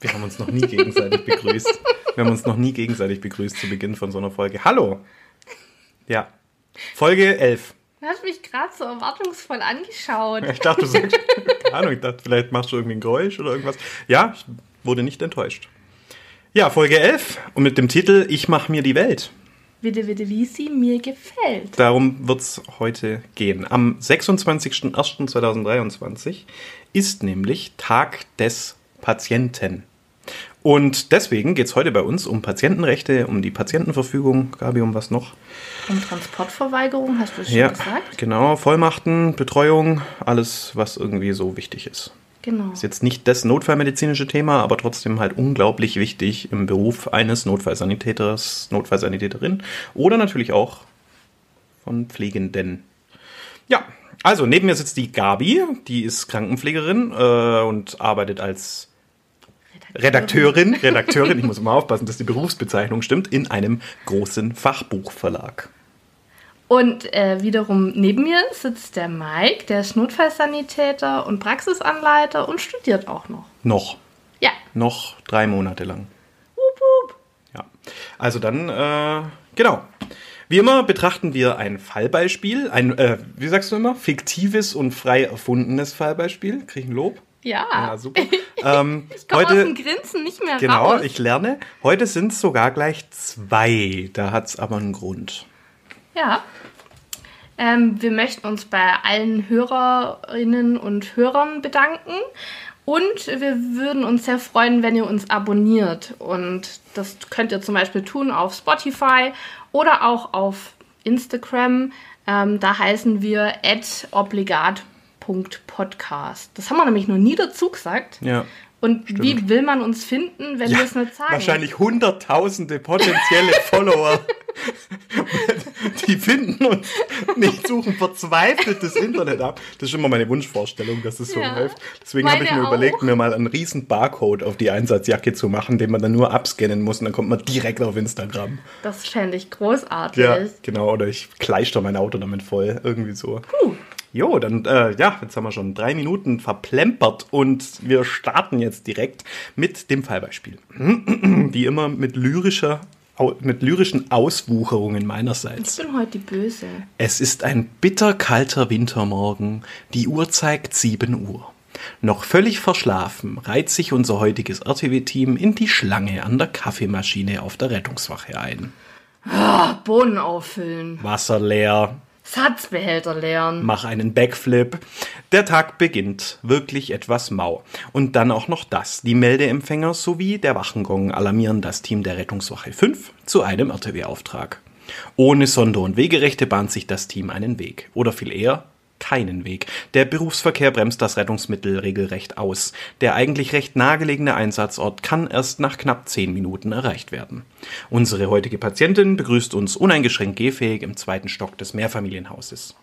Wir haben uns noch nie gegenseitig begrüßt. Wir haben uns noch nie gegenseitig begrüßt zu Beginn von so einer Folge. Hallo! Ja. Folge 11. Du hast mich gerade so erwartungsvoll angeschaut. Ich dachte, du sagst, keine Ahnung, ich dachte, vielleicht machst du irgendwie ein Geräusch oder irgendwas. Ja, ich wurde nicht enttäuscht. Ja, Folge 11 und mit dem Titel Ich mach mir die Welt. Bitte, bitte, wie sie mir gefällt. Darum wird es heute gehen. Am 26.01.2023 ist nämlich Tag des Patienten. Und deswegen geht es heute bei uns um Patientenrechte, um die Patientenverfügung. Gabi, um was noch? Um Transportverweigerung, hast du schon ja, gesagt? Genau, Vollmachten, Betreuung, alles, was irgendwie so wichtig ist. Genau. Ist jetzt nicht das notfallmedizinische Thema, aber trotzdem halt unglaublich wichtig im Beruf eines Notfallsanitäters, Notfallsanitäterin oder natürlich auch von Pflegenden. Ja, also neben mir sitzt die Gabi, die ist Krankenpflegerin äh, und arbeitet als Redakteurin, Redakteurin, ich muss immer aufpassen, dass die Berufsbezeichnung stimmt, in einem großen Fachbuchverlag. Und äh, wiederum neben mir sitzt der Mike, der ist Notfallsanitäter und Praxisanleiter und studiert auch noch. Noch. Ja. Noch drei Monate lang. Wup, wup. Ja. Also dann, äh, genau. Wie immer betrachten wir ein Fallbeispiel, ein, äh, wie sagst du immer, fiktives und frei erfundenes Fallbeispiel. Krieg ich ein Lob? Ja. Ja, super. Ähm, Ich komme aus dem Grinsen nicht mehr genau, raus. ich lerne. Heute sind es sogar gleich zwei. Da hat es aber einen Grund. Ja. Ähm, wir möchten uns bei allen Hörerinnen und Hörern bedanken. Und wir würden uns sehr freuen, wenn ihr uns abonniert. Und das könnt ihr zum Beispiel tun auf Spotify oder auch auf Instagram. Ähm, da heißen wir obligat.podcast. Das haben wir nämlich noch nie dazu gesagt. Ja. Und wie will man uns finden, wenn wir es nicht sagen? Wahrscheinlich hunderttausende potenzielle Follower. Die finden uns nicht, suchen verzweifelt das Internet ab. Das ist immer meine Wunschvorstellung, dass es so Ja. läuft. Deswegen habe ich mir überlegt, auch. mir mal einen riesen Barcode auf die Einsatzjacke zu machen, den man dann nur abscannen muss und dann kommt man direkt auf Instagram. Das fände ich großartig. Ja, genau. Oder ich kleister mein Auto damit voll. Irgendwie so. Jo, dann, äh, ja, jetzt haben wir schon drei Minuten verplempert und wir starten jetzt direkt mit dem Fallbeispiel. Wie immer mit lyrischer, mit lyrischen Auswucherungen Ich meinerseits. bin heute die Böse. Es ist ein bitterkalter Wintermorgen. Die Uhr zeigt 7 Uhr. Noch völlig verschlafen reiht sich unser heutiges RTW-Team in die Schlange an der Kaffeemaschine auf der Rettungswache ein. Ah, Bohnen auffüllen. Wasser leer, Satzbehälter leeren. mach einen Backflip. Der Tag beginnt wirklich etwas mau. Und dann auch noch das. Die Meldeempfänger sowie der Wachengong alarmieren das Team der Rettungswache 5 zu einem RTW-Auftrag. Ohne Sonder- und Wegerechte bahnt sich das Team einen Weg. Oder viel eher keinen Weg. Der Berufsverkehr bremst das Rettungsmittel regelrecht aus. Der eigentlich recht nahegelegene Einsatzort kann erst nach knapp zehn Minuten erreicht werden. Unsere heutige Patientin begrüßt uns uneingeschränkt gehfähig im zweiten Stock des Mehrfamilienhauses.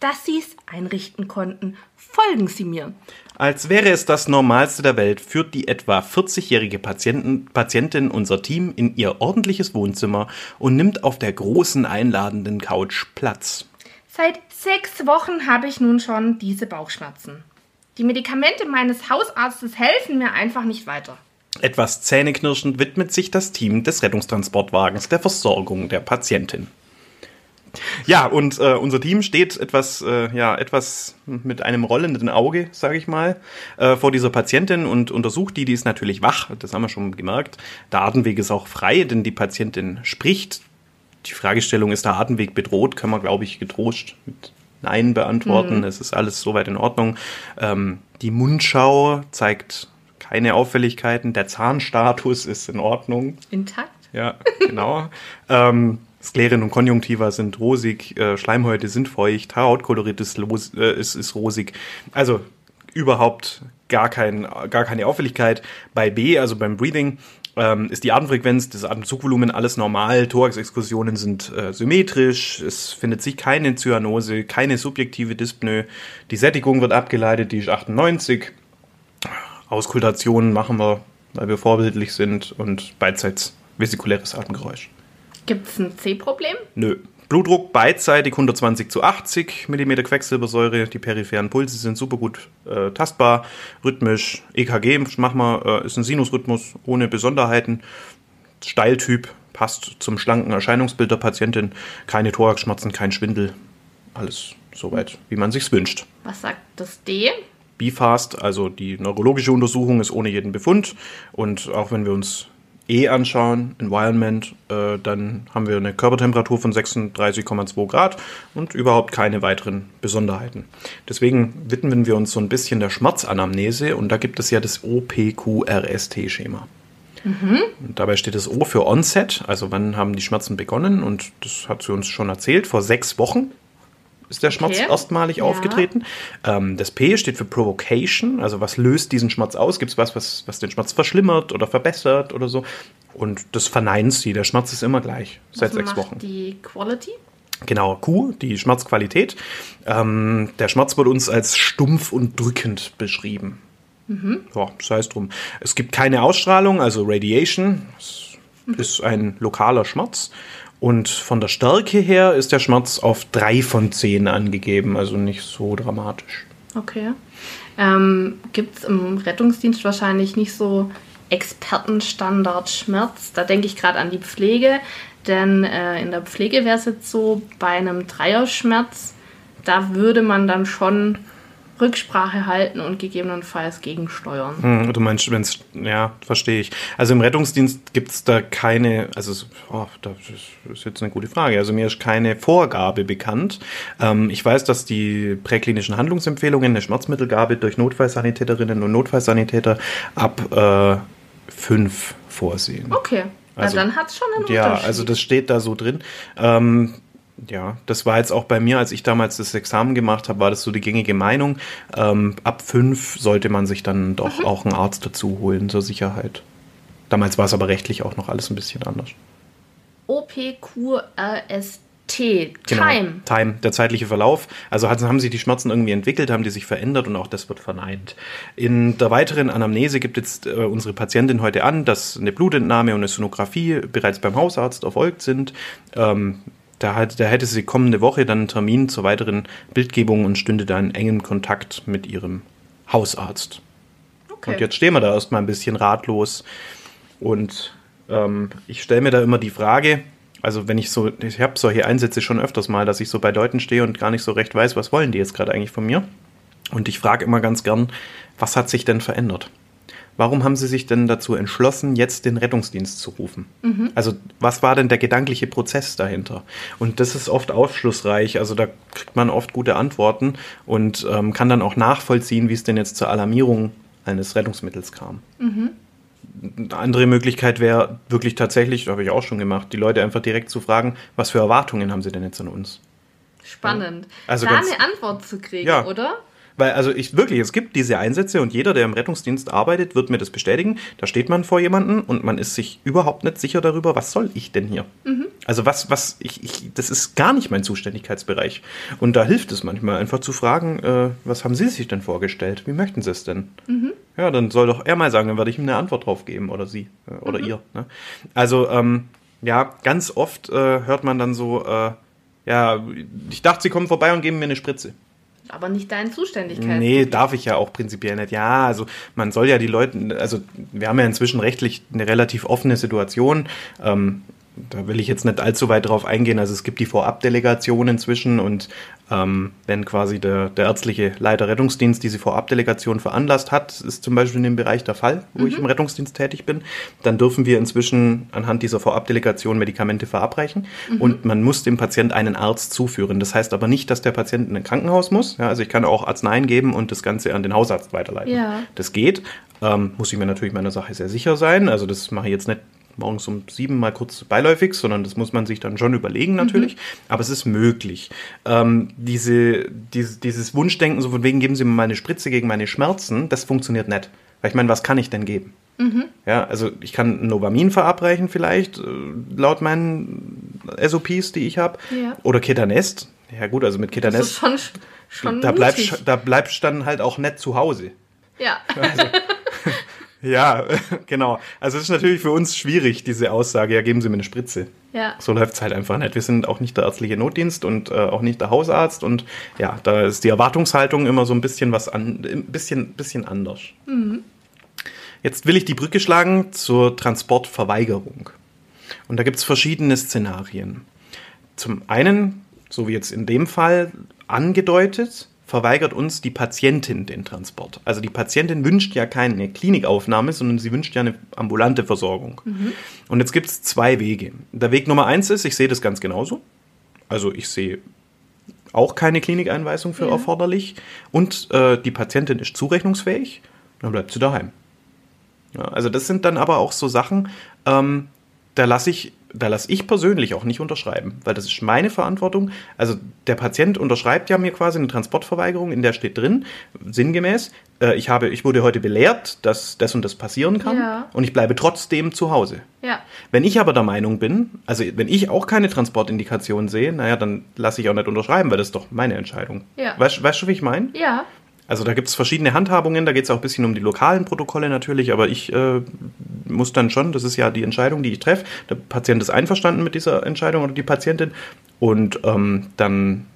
Dass Sie es einrichten konnten. Folgen Sie mir. Als wäre es das Normalste der Welt, führt die etwa 40-jährige Patienten, Patientin unser Team in ihr ordentliches Wohnzimmer und nimmt auf der großen einladenden Couch Platz. Seit sechs Wochen habe ich nun schon diese Bauchschmerzen. Die Medikamente meines Hausarztes helfen mir einfach nicht weiter. Etwas zähneknirschend widmet sich das Team des Rettungstransportwagens der Versorgung der Patientin. Ja, und äh, unser Team steht etwas, äh, ja, etwas mit einem rollenden Auge, sage ich mal, äh, vor dieser Patientin und untersucht die. Die ist natürlich wach, das haben wir schon gemerkt. Der Atemweg ist auch frei, denn die Patientin spricht. Die Fragestellung, ist der Atemweg bedroht, kann man, glaube ich, getrost mit Nein beantworten. Mhm. Es ist alles soweit in Ordnung. Ähm, die Mundschau zeigt keine Auffälligkeiten. Der Zahnstatus ist in Ordnung. Intakt? Ja, genau. ähm, Sklerien und Konjunktiva sind rosig, äh, Schleimhäute sind feucht, Haarauttkolorit ist, los, äh, ist, ist rosig. Also überhaupt gar, kein, gar keine Auffälligkeit. Bei B, also beim Breathing, ähm, ist die Atemfrequenz, das Atemzugvolumen alles normal, Thorax-Exkursionen sind äh, symmetrisch, es findet sich keine Zyanose, keine subjektive Dyspnoe, die Sättigung wird abgeleitet, die ist 98. Auskultationen machen wir, weil wir vorbildlich sind und beidseits vesikuläres Atemgeräusch. Gibt es ein C-Problem? Nö. Blutdruck beidseitig 120 zu 80 mm Quecksilbersäure. Die peripheren Pulse sind super gut äh, tastbar, rhythmisch. EKG machen wir, äh, ist ein Sinusrhythmus ohne Besonderheiten. Steiltyp passt zum schlanken Erscheinungsbild der Patientin. Keine Thoraxschmerzen, kein Schwindel. Alles soweit, wie man sich's wünscht. Was sagt das D? BFAST, also die neurologische Untersuchung, ist ohne jeden Befund. Und auch wenn wir uns E anschauen, Environment, äh, dann haben wir eine Körpertemperatur von 36,2 Grad und überhaupt keine weiteren Besonderheiten. Deswegen widmen wir uns so ein bisschen der Schmerzanamnese und da gibt es ja das OPQRST-Schema. Und dabei steht das O für Onset, also wann haben die Schmerzen begonnen und das hat sie uns schon erzählt, vor sechs Wochen ist der Schmerz Okay. erstmalig Ja. aufgetreten. Ähm, das P steht für Provocation, also was löst diesen Schmerz aus? Gibt es was, was, was den Schmerz verschlimmert oder verbessert oder so? Und das verneint sie. Der Schmerz ist immer gleich seit Was sechs macht Wochen. die Quality? Genau, Q, die Schmerzqualität. Ähm, der Schmerz wird uns als stumpf und drückend beschrieben. Ja, sei es drum. Es gibt keine Ausstrahlung, also Radiation. Es ist ein lokaler Schmerz. Und von der Stärke her ist der Schmerz auf drei von zehn angegeben, also nicht so dramatisch. Okay. Ähm, Gibt es im Rettungsdienst wahrscheinlich nicht so Expertenstandard Schmerz? Da denke ich gerade an die Pflege, denn äh, in der Pflege wäre es jetzt so, bei einem Dreierschmerz, da würde man dann schon Rücksprache halten und gegebenenfalls gegensteuern. Hm, du meinst, wenn es, ja, verstehe ich. Also im Rettungsdienst gibt es da keine, also oh, das ist jetzt eine gute Frage. Also mir ist keine Vorgabe bekannt. Ähm, ich weiß, dass die präklinischen Handlungsempfehlungen eine Schmerzmittelgabe durch Notfallsanitäterinnen und Notfallsanitäter ab äh, fünf vorsehen. Okay, Also- Na, dann hat es schon einen Ja, Unterschied. also das steht da so drin. Ähm, ja, das war jetzt auch bei mir, als ich damals das Examen gemacht habe, war das so die gängige Meinung. Ähm, ab fünf sollte man sich dann doch auch einen Arzt dazu holen, zur Sicherheit. Damals war es aber rechtlich auch noch alles ein bisschen anders. OPQRST. Genau. Time. Time, der zeitliche Verlauf. Also haben sie die Schmerzen irgendwie entwickelt, haben die sich verändert und auch das wird verneint. In der weiteren Anamnese gibt jetzt äh, unsere Patientin heute an, dass eine Blutentnahme und eine Sonographie bereits beim Hausarzt erfolgt sind. Ähm, da, hat, da hätte sie kommende Woche dann einen Termin zur weiteren Bildgebung und stünde da in engem Kontakt mit ihrem Hausarzt. Okay. Und jetzt stehen wir da erstmal ein bisschen ratlos. Und ähm, ich stelle mir da immer die Frage, also wenn ich so, ich habe solche Einsätze schon öfters mal, dass ich so bei Leuten stehe und gar nicht so recht weiß, was wollen die jetzt gerade eigentlich von mir. Und ich frage immer ganz gern, was hat sich denn verändert? Warum haben Sie sich denn dazu entschlossen, jetzt den Rettungsdienst zu rufen? Also was war denn der gedankliche Prozess dahinter? Und das ist oft aufschlussreich. Also da kriegt man oft gute Antworten und ähm, kann dann auch nachvollziehen, wie es denn jetzt zur Alarmierung eines Rettungsmittels kam. Eine andere Möglichkeit wäre wirklich tatsächlich, habe ich auch schon gemacht, die Leute einfach direkt zu fragen, was für Erwartungen haben sie denn jetzt an uns? Spannend. Also da ganz- eine Antwort zu kriegen, Ja. oder? Weil, also ich wirklich, es gibt diese Einsätze und jeder, der im Rettungsdienst arbeitet, wird mir das bestätigen. Da steht man vor jemanden und man ist sich überhaupt nicht sicher darüber, was soll ich denn hier? Also was, was, ich, ich, das ist gar nicht mein Zuständigkeitsbereich. Und da hilft es manchmal einfach zu fragen, äh, was haben Sie sich denn vorgestellt? Wie möchten Sie es denn? Ja, dann soll doch er mal sagen, dann werde ich ihm eine Antwort drauf geben oder sie äh, oder ihr. Ne? Also, ähm, ja, ganz oft äh, hört man dann so, äh, ja, ich dachte, Sie kommen vorbei und geben mir eine Spritze. Aber nicht deine Zuständigkeit. Nee, darf ich ja auch prinzipiell nicht. Ja, also man soll ja die Leute, also wir haben ja inzwischen rechtlich eine relativ offene Situation. Ähm, da will ich jetzt nicht allzu weit drauf eingehen. Also es gibt die Vorabdelegation inzwischen und ähm, wenn quasi der, der ärztliche Leiter Rettungsdienst diese Vorabdelegation veranlasst hat, ist zum Beispiel in dem Bereich der Fall, wo ich im Rettungsdienst tätig bin, dann dürfen wir inzwischen anhand dieser Vorabdelegation Medikamente verabreichen und man muss dem Patient einen Arzt zuführen. Das heißt aber nicht, dass der Patient in ein Krankenhaus muss. Ja, also ich kann auch Arzneien geben und das Ganze an den Hausarzt weiterleiten. Ja. Das geht. Ähm, muss ich mir natürlich meiner Sache sehr sicher sein. Also das mache ich jetzt nicht morgens um sieben mal kurz beiläufig, sondern das muss man sich dann schon überlegen natürlich. Aber es ist möglich. Ähm, diese, diese, dieses Wunschdenken, so von wegen geben Sie mir mal eine Spritze gegen meine Schmerzen, das funktioniert nicht. Weil ich meine, was kann ich denn geben? Ja, also ich kann Novamin verabreichen vielleicht, äh, laut meinen SOPs, die ich habe. Ja. Oder Ketanest. Ja gut, also mit Das Ketanest, ist schon, schon da bleibst, da bleibst dann halt auch nicht zu Hause. Ja. Ja, genau. Also es ist natürlich für uns schwierig, diese Aussage, ja, geben Sie mir eine Spritze. ja. So läuft es halt einfach nicht. Wir sind auch nicht der ärztliche Notdienst und äh, auch nicht der Hausarzt und ja, da ist die Erwartungshaltung immer so ein bisschen was an, ein bisschen, bisschen anders. Jetzt will ich die Brücke schlagen zur Transportverweigerung. Und da gibt es verschiedene Szenarien. Zum einen, so wie jetzt in dem Fall angedeutet, verweigert uns die Patientin den Transport. Also die Patientin wünscht ja keine Klinikaufnahme, sondern sie wünscht ja eine ambulante Versorgung. Und jetzt gibt es zwei Wege. Der Weg Nummer eins ist, ich sehe das ganz genauso. Also ich sehe auch keine Klinikeinweisung für Ja. erforderlich. Und äh, die Patientin ist zurechnungsfähig, dann bleibt sie daheim. Ja, also das sind dann aber auch so Sachen, ähm, da lasse ich, da lasse ich persönlich auch nicht unterschreiben, weil das ist meine Verantwortung. Also der Patient unterschreibt ja mir quasi eine Transportverweigerung, in der steht drin, sinngemäß, äh, ich habe, ich wurde heute belehrt, dass das und das passieren kann Ja. und ich bleibe trotzdem zu Hause. Ja. Wenn ich aber der Meinung bin, also wenn ich auch keine Transportindikation sehe, naja, dann lasse ich auch nicht unterschreiben, weil das ist doch meine Entscheidung. Ja. Weißt, weißt du, wie ich meine? Ja. Also da gibt es verschiedene Handhabungen, da geht es auch ein bisschen um die lokalen Protokolle natürlich, aber ich äh, muss dann schon, das ist ja die Entscheidung, die ich treffe, der Patient ist einverstanden mit dieser Entscheidung oder die Patientin und ähm, dann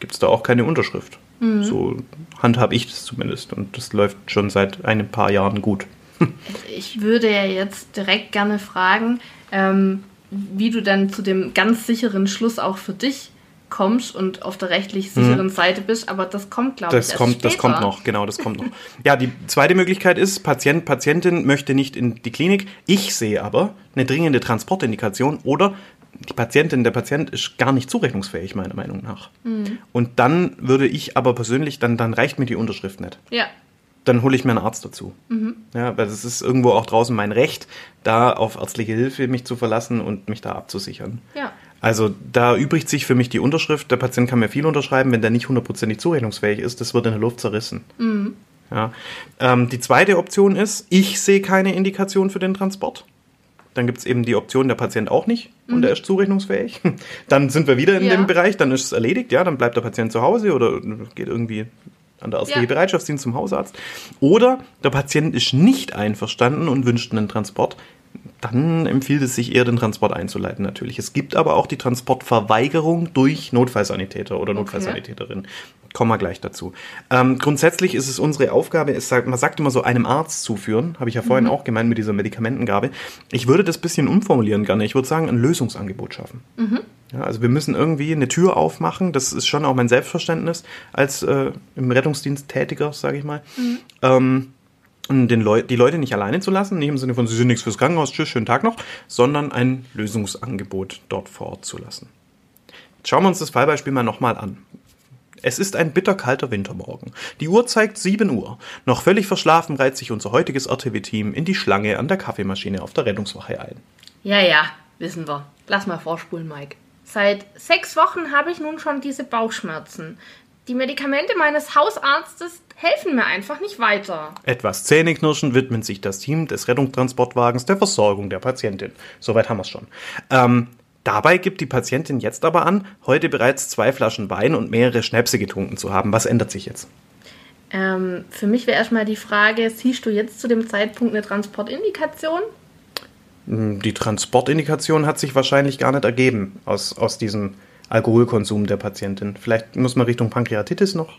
gibt es da auch keine Unterschrift. So handhabe ich das zumindest und das läuft schon seit ein paar Jahren gut. Ich würde ja jetzt direkt gerne fragen, ähm, wie du dann zu dem ganz sicheren Schluss auch für dich kommst und auf der rechtlich sicheren Seite bist, aber das kommt, glaube ich, Das erst kommt, das später. kommt noch, genau, das kommt noch. Ja, die zweite Möglichkeit ist, Patient, Patientin möchte nicht in die Klinik. Ich sehe aber eine dringende Transportindikation oder die Patientin, der Patient ist gar nicht zurechnungsfähig, meiner Meinung nach. Und dann würde ich aber persönlich, dann, dann reicht mir die Unterschrift nicht. Ja. Dann hole ich mir einen Arzt dazu. Ja, weil es ist irgendwo auch draußen mein Recht, da auf ärztliche Hilfe mich zu verlassen und mich da abzusichern. Ja. Also da übrigt sich für mich die Unterschrift. Der Patient kann mir viel unterschreiben, wenn der nicht hundertprozentig zurechnungsfähig ist. Das wird in der Luft zerrissen. Ja. Ähm, die zweite Option ist, ich sehe keine Indikation für den Transport. Dann gibt es eben die Option, der Patient auch nicht und er ist zurechnungsfähig. Dann sind wir wieder in Ja. dem Bereich, dann ist es erledigt, ja, dann bleibt der Patient zu Hause oder geht irgendwie an der ärztlichen Ja. Bereitschaftsdienst zum Hausarzt. Oder der Patient ist nicht einverstanden und wünscht einen Transport. Dann empfiehlt es sich eher, den Transport einzuleiten, natürlich. Es gibt aber auch die Transportverweigerung durch Notfallsanitäter oder Notfallsanitäterin. Kommen wir gleich dazu. Ähm, grundsätzlich ist es unsere Aufgabe, es sagt, man sagt immer so, einem Arzt zuführen, habe ich ja vorhin auch gemeint mit dieser Medikamentengabe. Ich würde das bisschen umformulieren gerne. Ich würde sagen, ein Lösungsangebot schaffen. Ja, also wir müssen irgendwie eine Tür aufmachen. Das ist schon auch mein Selbstverständnis als äh, im Rettungsdienst Tätiger, sage ich mal. Ähm, und den Leu die Leute nicht alleine zu lassen, nicht im Sinne von, sie sind nichts fürs Krankenhaus, tschüss, schönen Tag noch, sondern ein Lösungsangebot dort vor Ort zu lassen. Jetzt schauen wir uns das Fallbeispiel mal nochmal an. Es ist ein bitterkalter Wintermorgen. Die Uhr zeigt 7 Uhr. Noch völlig verschlafen reiht sich unser heutiges RTW-Team in die Schlange an der Kaffeemaschine auf der Rettungswache ein. Ja, ja, wissen wir. Lass mal vorspulen, Mike. Seit sechs Wochen habe ich nun schon diese Bauchschmerzen. Die Medikamente meines Hausarztes helfen mir einfach nicht weiter. Etwas zähneknirschend widmet sich das Team des Rettungstransportwagens der Versorgung der Patientin. Soweit haben wir es schon. Ähm, dabei gibt die Patientin jetzt aber an, heute bereits zwei Flaschen Wein und mehrere Schnäpse getrunken zu haben. Was ändert sich jetzt? Ähm, für mich wäre erstmal die Frage, siehst du jetzt zu dem Zeitpunkt eine Transportindikation? Die Transportindikation hat sich wahrscheinlich gar nicht ergeben aus, aus diesem Alkoholkonsum der Patientin. Vielleicht muss man Richtung Pankreatitis noch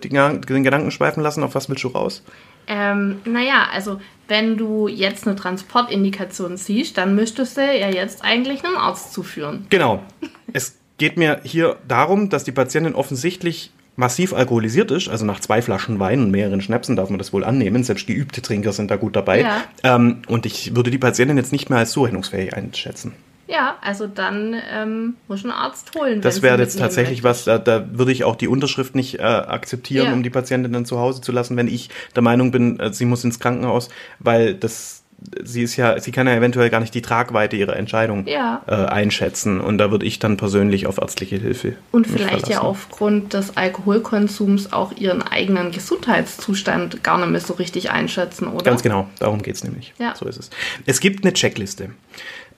Gedan- den Gedanken schweifen lassen, auf was willst du raus? Ähm, naja, also wenn du jetzt eine Transportindikation siehst, dann müsstest du ja jetzt eigentlich einem Arzt zuführen. Genau. Es geht mir hier darum, dass die Patientin offensichtlich massiv alkoholisiert ist, also nach zwei Flaschen Wein und mehreren Schnäpsen darf man das wohl annehmen, selbst geübte Trinker sind da gut dabei. Ja. Ähm, und ich würde die Patientin jetzt nicht mehr als zurechnungsfähig einschätzen. Ja, also dann ähm, muss einen Arzt holen. Das wäre jetzt tatsächlich was, da, da würde ich auch die Unterschrift nicht äh, akzeptieren, Ja. um die Patientin dann zu Hause zu lassen, wenn ich der Meinung bin, äh, sie muss ins Krankenhaus, weil das sie ist ja, sie kann ja eventuell gar nicht die Tragweite ihrer Entscheidung Ja. äh, einschätzen und da würde ich dann persönlich auf ärztliche Hilfe Und vielleicht ja verlassen. aufgrund des Alkoholkonsums auch ihren eigenen Gesundheitszustand gar nicht mehr so richtig einschätzen, oder? Ganz genau, darum geht's nämlich. Ja. So ist es. Es gibt eine Checkliste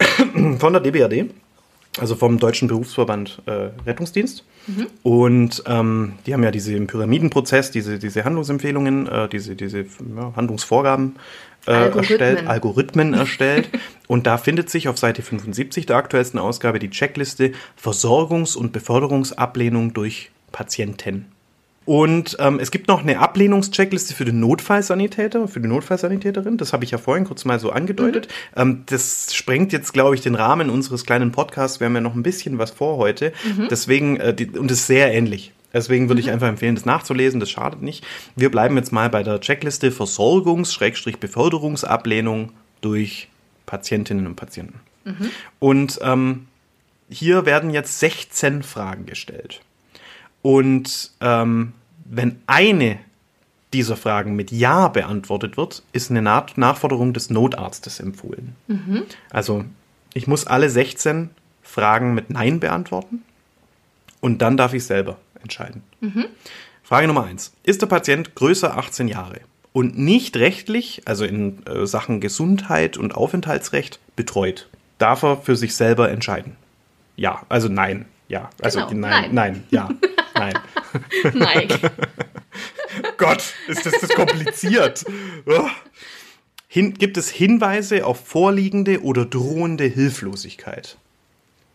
von der DBRD, also vom Deutschen Berufsverband äh, Rettungsdienst. Mhm. Und ähm, die haben ja diese im Pyramidenprozess, diese, diese Handlungsempfehlungen, äh, diese, diese ja, Handlungsvorgaben äh, Algorithmen. erstellt, Algorithmen erstellt. Und da findet sich auf Seite 75 der aktuellsten Ausgabe die Checkliste Versorgungs- und Beförderungsablehnung durch Patienten. Und ähm, es gibt noch eine Ablehnungscheckliste für den Notfallsanitäter, für die Notfallsanitäterin. Das habe ich ja vorhin kurz mal so angedeutet. Ähm, das sprengt jetzt, glaube ich, den Rahmen unseres kleinen Podcasts. Wir haben ja noch ein bisschen was vor heute. Deswegen, äh, die, und es ist sehr ähnlich. Deswegen würde ich einfach empfehlen, das nachzulesen. Das schadet nicht. Wir bleiben jetzt mal bei der Checkliste Versorgungs-Beförderungsablehnung durch Patientinnen und Patienten. Und ähm, hier werden jetzt 16 Fragen gestellt. Und ähm, wenn eine dieser Fragen mit Ja beantwortet wird, ist eine Na Nachforderung des Notarztes empfohlen. Also ich muss alle 16 Fragen mit Nein beantworten und dann darf ich selber entscheiden. Frage Nummer 1. Ist der Patient größer 18 Jahre und nicht rechtlich, also in äh, Sachen Gesundheit und Aufenthaltsrecht, betreut? Darf er für sich selber entscheiden? Ja, also nein. Ja, also Genau, nein, nein. nein, ja, nein. Mike. Gott, ist das, das kompliziert. Oh. Hin, gibt es Hinweise auf vorliegende oder drohende Hilflosigkeit?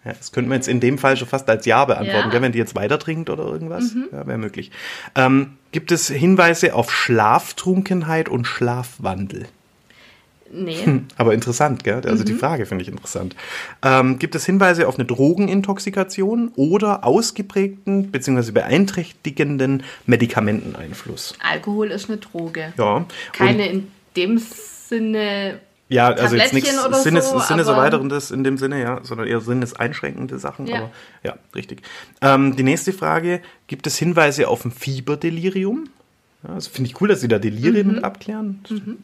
Ja, das könnte man jetzt in dem Fall schon fast als Ja beantworten, Ja. Mhm. wenn die jetzt weiter trinkt oder irgendwas. Ja, wäre möglich. Ähm, gibt es Hinweise auf Schlaftrunkenheit und Schlafwandel? Nee. Aber interessant, gell? Also die Frage finde ich interessant. Ähm, gibt es Hinweise auf eine Drogenintoxikation oder ausgeprägten bzw. beeinträchtigenden Medikamenteneinfluss? Alkohol ist eine Droge. Ja. Keine in dem Sinne. ja, also jetzt nichts Sinnes, so, Sinnes aber- erweiterndes in dem Sinne, ja, sondern eher sinneseinschränkende Sachen. Ja. Aber ja, richtig. Ähm, die nächste Frage: Gibt es Hinweise auf ein Fieberdelirium? Das finde ich cool, dass Sie da Delirien Mhm. mit abklären.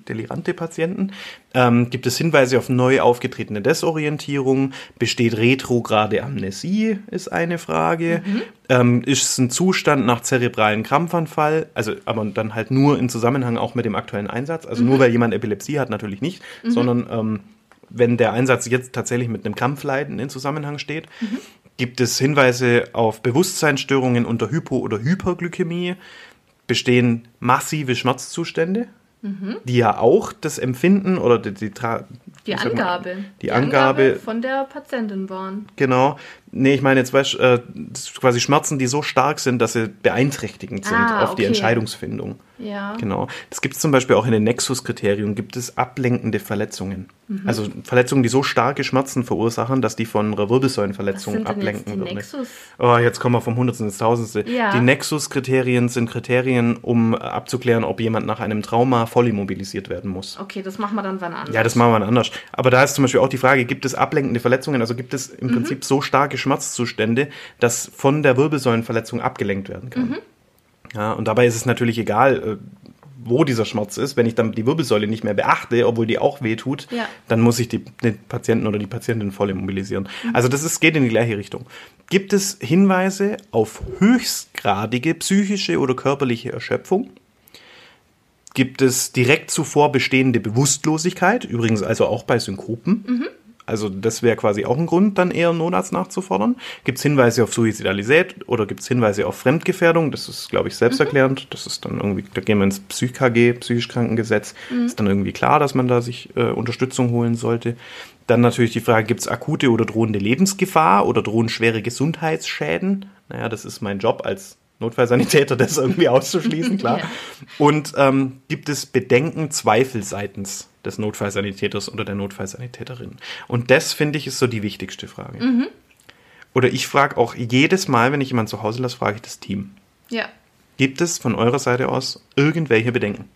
Delirante Patienten. Ähm, gibt es Hinweise auf neu aufgetretene Desorientierung? Besteht retrograde Amnesie? Ist eine Frage. Mhm. Ähm, ist es ein Zustand nach zerebralen Krampfanfall? Also, aber dann halt nur im Zusammenhang auch mit dem aktuellen Einsatz. Also Mhm. nur weil jemand Epilepsie hat, natürlich nicht, sondern ähm, wenn der Einsatz jetzt tatsächlich mit einem Krampfleiden in Zusammenhang steht. Mhm. Gibt es Hinweise auf Bewusstseinsstörungen unter Hypo- oder Hyperglykämie? Bestehen massive Schmerzzustände, die ja auch das Empfinden oder die, die, Tra- Die wie sagt man, Angabe. die Angabe, von der Patientin waren. genau. Nee, ich meine jetzt weißt, äh, quasi Schmerzen, die so stark sind, dass sie beeinträchtigend sind Ah, auf die okay. Entscheidungsfindung. Ja. Genau. Das gibt es zum Beispiel auch in den Nexus-Kriterien, gibt es ablenkende Verletzungen. Mhm. Also Verletzungen, die so starke Schmerzen verursachen, dass die von einer Wirbelsäulenverletzung ablenken würden. Nexus? Oh, jetzt kommen wir vom Hundertsten ins Tausendste. Ja. Die Nexus-Kriterien sind Kriterien, um abzuklären, ob jemand nach einem Trauma voll immobilisiert werden muss. Okay, das machen wir dann wann anders. Ja, das machen wir dann anders. Aber da ist zum Beispiel auch die Frage, gibt es ablenkende Verletzungen? Also gibt es im Prinzip so starke Schmerzzustände, dass von der Wirbelsäulenverletzung abgelenkt werden kann. Ja, und dabei ist es natürlich egal, äh, wo dieser Schmerz ist. Wenn ich dann die Wirbelsäule nicht mehr beachte, obwohl die auch weh tut, Ja. dann muss ich die, den Patienten oder die Patientin voll immobilisieren. Also das ist, geht in die gleiche Richtung. Gibt es Hinweise auf höchstgradige psychische oder körperliche Erschöpfung? Gibt es direkt zuvor bestehende Bewusstlosigkeit, übrigens also auch bei Synkopen? Also das wäre quasi auch ein Grund, dann eher einen Notarzt nachzufordern. Gibt es Hinweise auf Suizidalität oder gibt es Hinweise auf Fremdgefährdung? Das ist, glaube ich, selbsterklärend. Das ist dann irgendwie, da gehen wir ins PsychKG, psychisch Krankengesetz. Ist dann irgendwie klar, dass man da sich äh, Unterstützung holen sollte. Dann natürlich die Frage, gibt es akute oder drohende Lebensgefahr oder drohen schwere Gesundheitsschäden? Naja, das ist mein Job als Notfallsanitäter, das irgendwie auszuschließen, klar. Ja. Und ähm, gibt es Bedenken, Zweifel seitens des Notfallsanitäters oder der Notfallsanitäterin? Und das, finde ich, ist so die wichtigste Frage. Oder ich frage auch jedes Mal, wenn ich jemanden zu Hause lasse, frage ich das Team. Ja. Gibt es von eurer Seite aus irgendwelche Bedenken?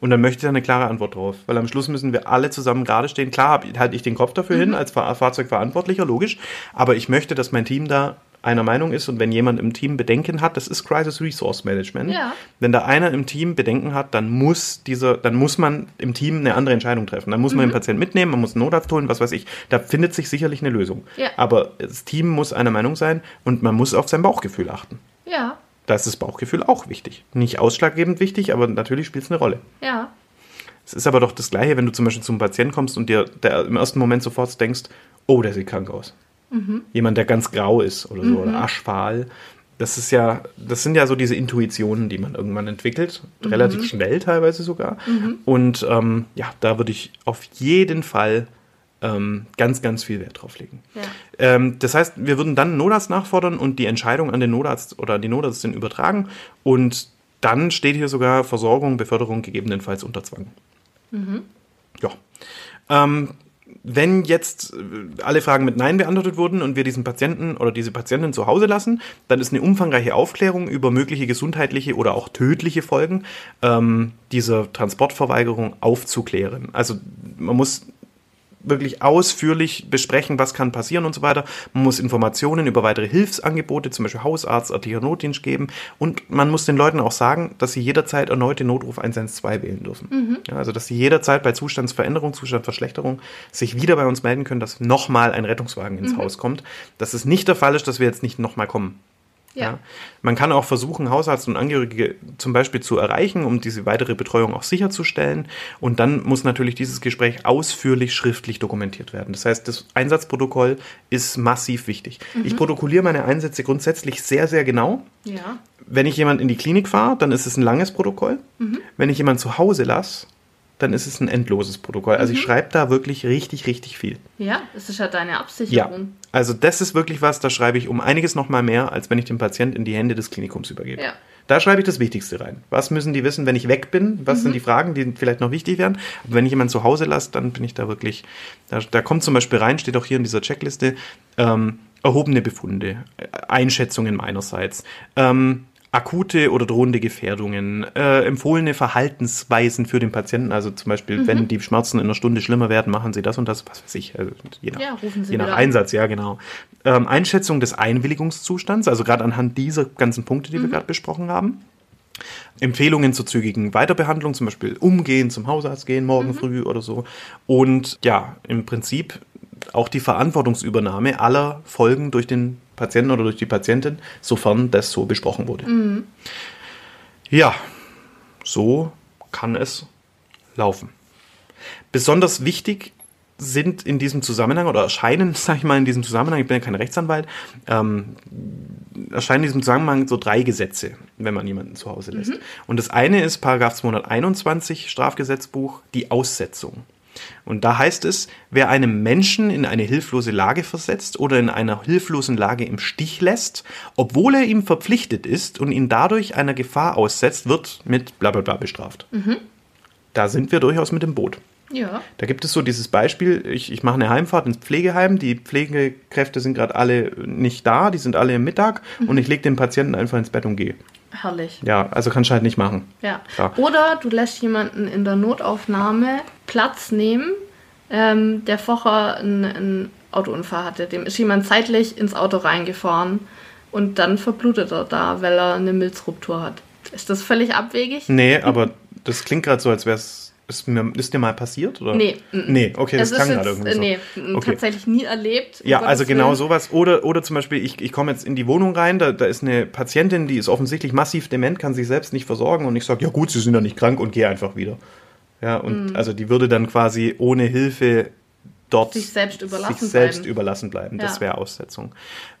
Und dann möchte ich eine klare Antwort drauf. Weil am Schluss müssen wir alle zusammen gerade stehen. Klar halte ich den Kopf dafür hin als Fahr Fahrzeugverantwortlicher, logisch. Aber ich möchte, dass mein Team da einer Meinung ist und wenn jemand im Team Bedenken hat, das ist Crisis Resource Management. Ja. Wenn da einer im Team Bedenken hat, dann muss dieser, dann muss man im Team eine andere Entscheidung treffen. Dann muss man den Patienten mitnehmen, man muss einen Notarzt holen, was weiß ich. Da findet sich sicherlich eine Lösung. Ja. Aber das Team muss einer Meinung sein und man muss auf sein Bauchgefühl achten. Ja. Da ist das Bauchgefühl auch wichtig. Nicht ausschlaggebend wichtig, aber natürlich spielt es eine Rolle. Ja. Es ist aber doch das Gleiche, wenn du zum Beispiel zum Patienten kommst und dir im ersten Moment sofort denkst, oh, der sieht krank aus. Jemand, der ganz grau ist oder so, oder aschfahl. Das ist ja, das sind ja so diese Intuitionen, die man irgendwann entwickelt, relativ schnell teilweise sogar. Und ähm, ja, da würde ich auf jeden Fall ähm, ganz, ganz viel Wert drauf legen. Ja. Ähm, das heißt, wir würden dann einen Notarzt nachfordern und die Entscheidung an den Notarzt oder an die Notärztin übertragen und dann steht hier sogar Versorgung, Beförderung gegebenenfalls unter Zwang. Ja. Ähm, wenn jetzt äh, alle Fragen mit Nein beantwortet wurden und wir diesen Patienten oder diese Patientin zu Hause lassen, dann ist eine umfangreiche Aufklärung über mögliche gesundheitliche oder auch tödliche Folgen ähm, dieser Transportverweigerung aufzuklären. Also man muss wirklich ausführlich besprechen, was kann passieren und so weiter. Man muss Informationen über weitere Hilfsangebote, zum Beispiel Hausarzt, örtlicher Notdienst geben und man muss den Leuten auch sagen, dass sie jederzeit erneut den Notruf 112 wählen dürfen. Ja, also dass sie jederzeit bei Zustandsveränderung, Zustandsverschlechterung sich wieder bei uns melden können, dass nochmal ein Rettungswagen ins Haus kommt. Dass es nicht der Fall ist, dass wir jetzt nicht nochmal kommen. Ja. Ja. Man kann auch versuchen, Hausarzt und Angehörige zum Beispiel zu erreichen, um diese weitere Betreuung auch sicherzustellen. Und dann muss natürlich dieses Gespräch ausführlich schriftlich dokumentiert werden. Das heißt, das Einsatzprotokoll ist massiv wichtig. Ich protokolliere meine Einsätze grundsätzlich sehr, sehr genau. Ja. Wenn ich jemanden in die Klinik fahre, dann ist es ein langes Protokoll. Wenn ich jemanden zu Hause lasse, dann ist es ein endloses Protokoll. Also ich schreibe da wirklich richtig, richtig viel. Ja, es ist ja deine Ja, Absicherung. Also das ist wirklich was, da schreibe ich um einiges nochmal mehr, als wenn ich den Patient in die Hände des Klinikums übergebe. Ja. Da schreibe ich das Wichtigste rein. Was müssen die wissen, wenn ich weg bin? Was sind die Fragen, die vielleicht noch wichtig wären? Aber wenn ich jemanden zu Hause lasse, dann bin ich da wirklich, da, da kommt zum Beispiel rein, steht auch hier in dieser Checkliste, ähm, erhobene Befunde, Einschätzungen meinerseits, ähm, akute oder drohende Gefährdungen, äh, empfohlene Verhaltensweisen für den Patienten, also zum Beispiel, wenn die Schmerzen in einer Stunde schlimmer werden, machen Sie das und das, was weiß ich, also je nach, Ja, rufen Sie je nach. Einsatz, ja genau. Ähm, Einschätzung des Einwilligungszustands, also gerade anhand dieser ganzen Punkte, die wir gerade besprochen haben. Empfehlungen zur zügigen Weiterbehandlung, zum Beispiel umgehen, zum Hausarzt gehen, morgen früh oder so. Und ja, im Prinzip auch die Verantwortungsübernahme aller Folgen durch den Patienten oder durch die Patientin, sofern das so besprochen wurde. Ja, so kann es laufen. Besonders wichtig sind in diesem Zusammenhang oder erscheinen, sage ich mal, in diesem Zusammenhang, ich bin ja kein Rechtsanwalt, ähm, erscheinen in diesem Zusammenhang so drei Gesetze, wenn man jemanden zu Hause lässt. Und das eine ist Paragraph 221 Strafgesetzbuch, die Aussetzung. Und da heißt es, wer einem Menschen in eine hilflose Lage versetzt oder in einer hilflosen Lage im Stich lässt, obwohl er ihm verpflichtet ist und ihn dadurch einer Gefahr aussetzt, wird mit bla bla bla bestraft. Da sind wir durchaus mit dem Boot. Ja. Da gibt es so dieses Beispiel, ich, ich mache eine Heimfahrt ins Pflegeheim, die Pflegekräfte sind gerade alle nicht da, die sind alle im Mittag und ich lege den Patienten einfach ins Bett und gehe. Herrlich. Ja, also kannst du halt nicht machen. Ja. Klar. Oder du lässt jemanden in der Notaufnahme Platz nehmen, ähm, der vorher einen, einen Autounfall hatte. Dem ist jemand zeitlich ins Auto reingefahren und dann verblutet er da, weil er eine Milzruptur hat. Ist das völlig abwegig? Nee, aber das klingt gerade so, als wäre es. Ist, mir, ist dir mal passiert? Oder? Nee. Nee, okay, das es klang ist gerade irgendwie so. nee, Okay. tatsächlich nie erlebt. um Ja, Gottes also genau Willen. sowas. Oder, oder zum Beispiel, ich, ich komme jetzt in die Wohnung rein, da, da ist eine Patientin, die ist offensichtlich massiv dement, kann sich selbst nicht versorgen und ich sage, ja gut, sie sind ja nicht krank und gehe einfach wieder. Ja, und Mhm. also die würde dann quasi ohne Hilfe dort Sich selbst überlassen sich selbst bleiben. überlassen bleiben. Das Ja. wäre Aussetzung.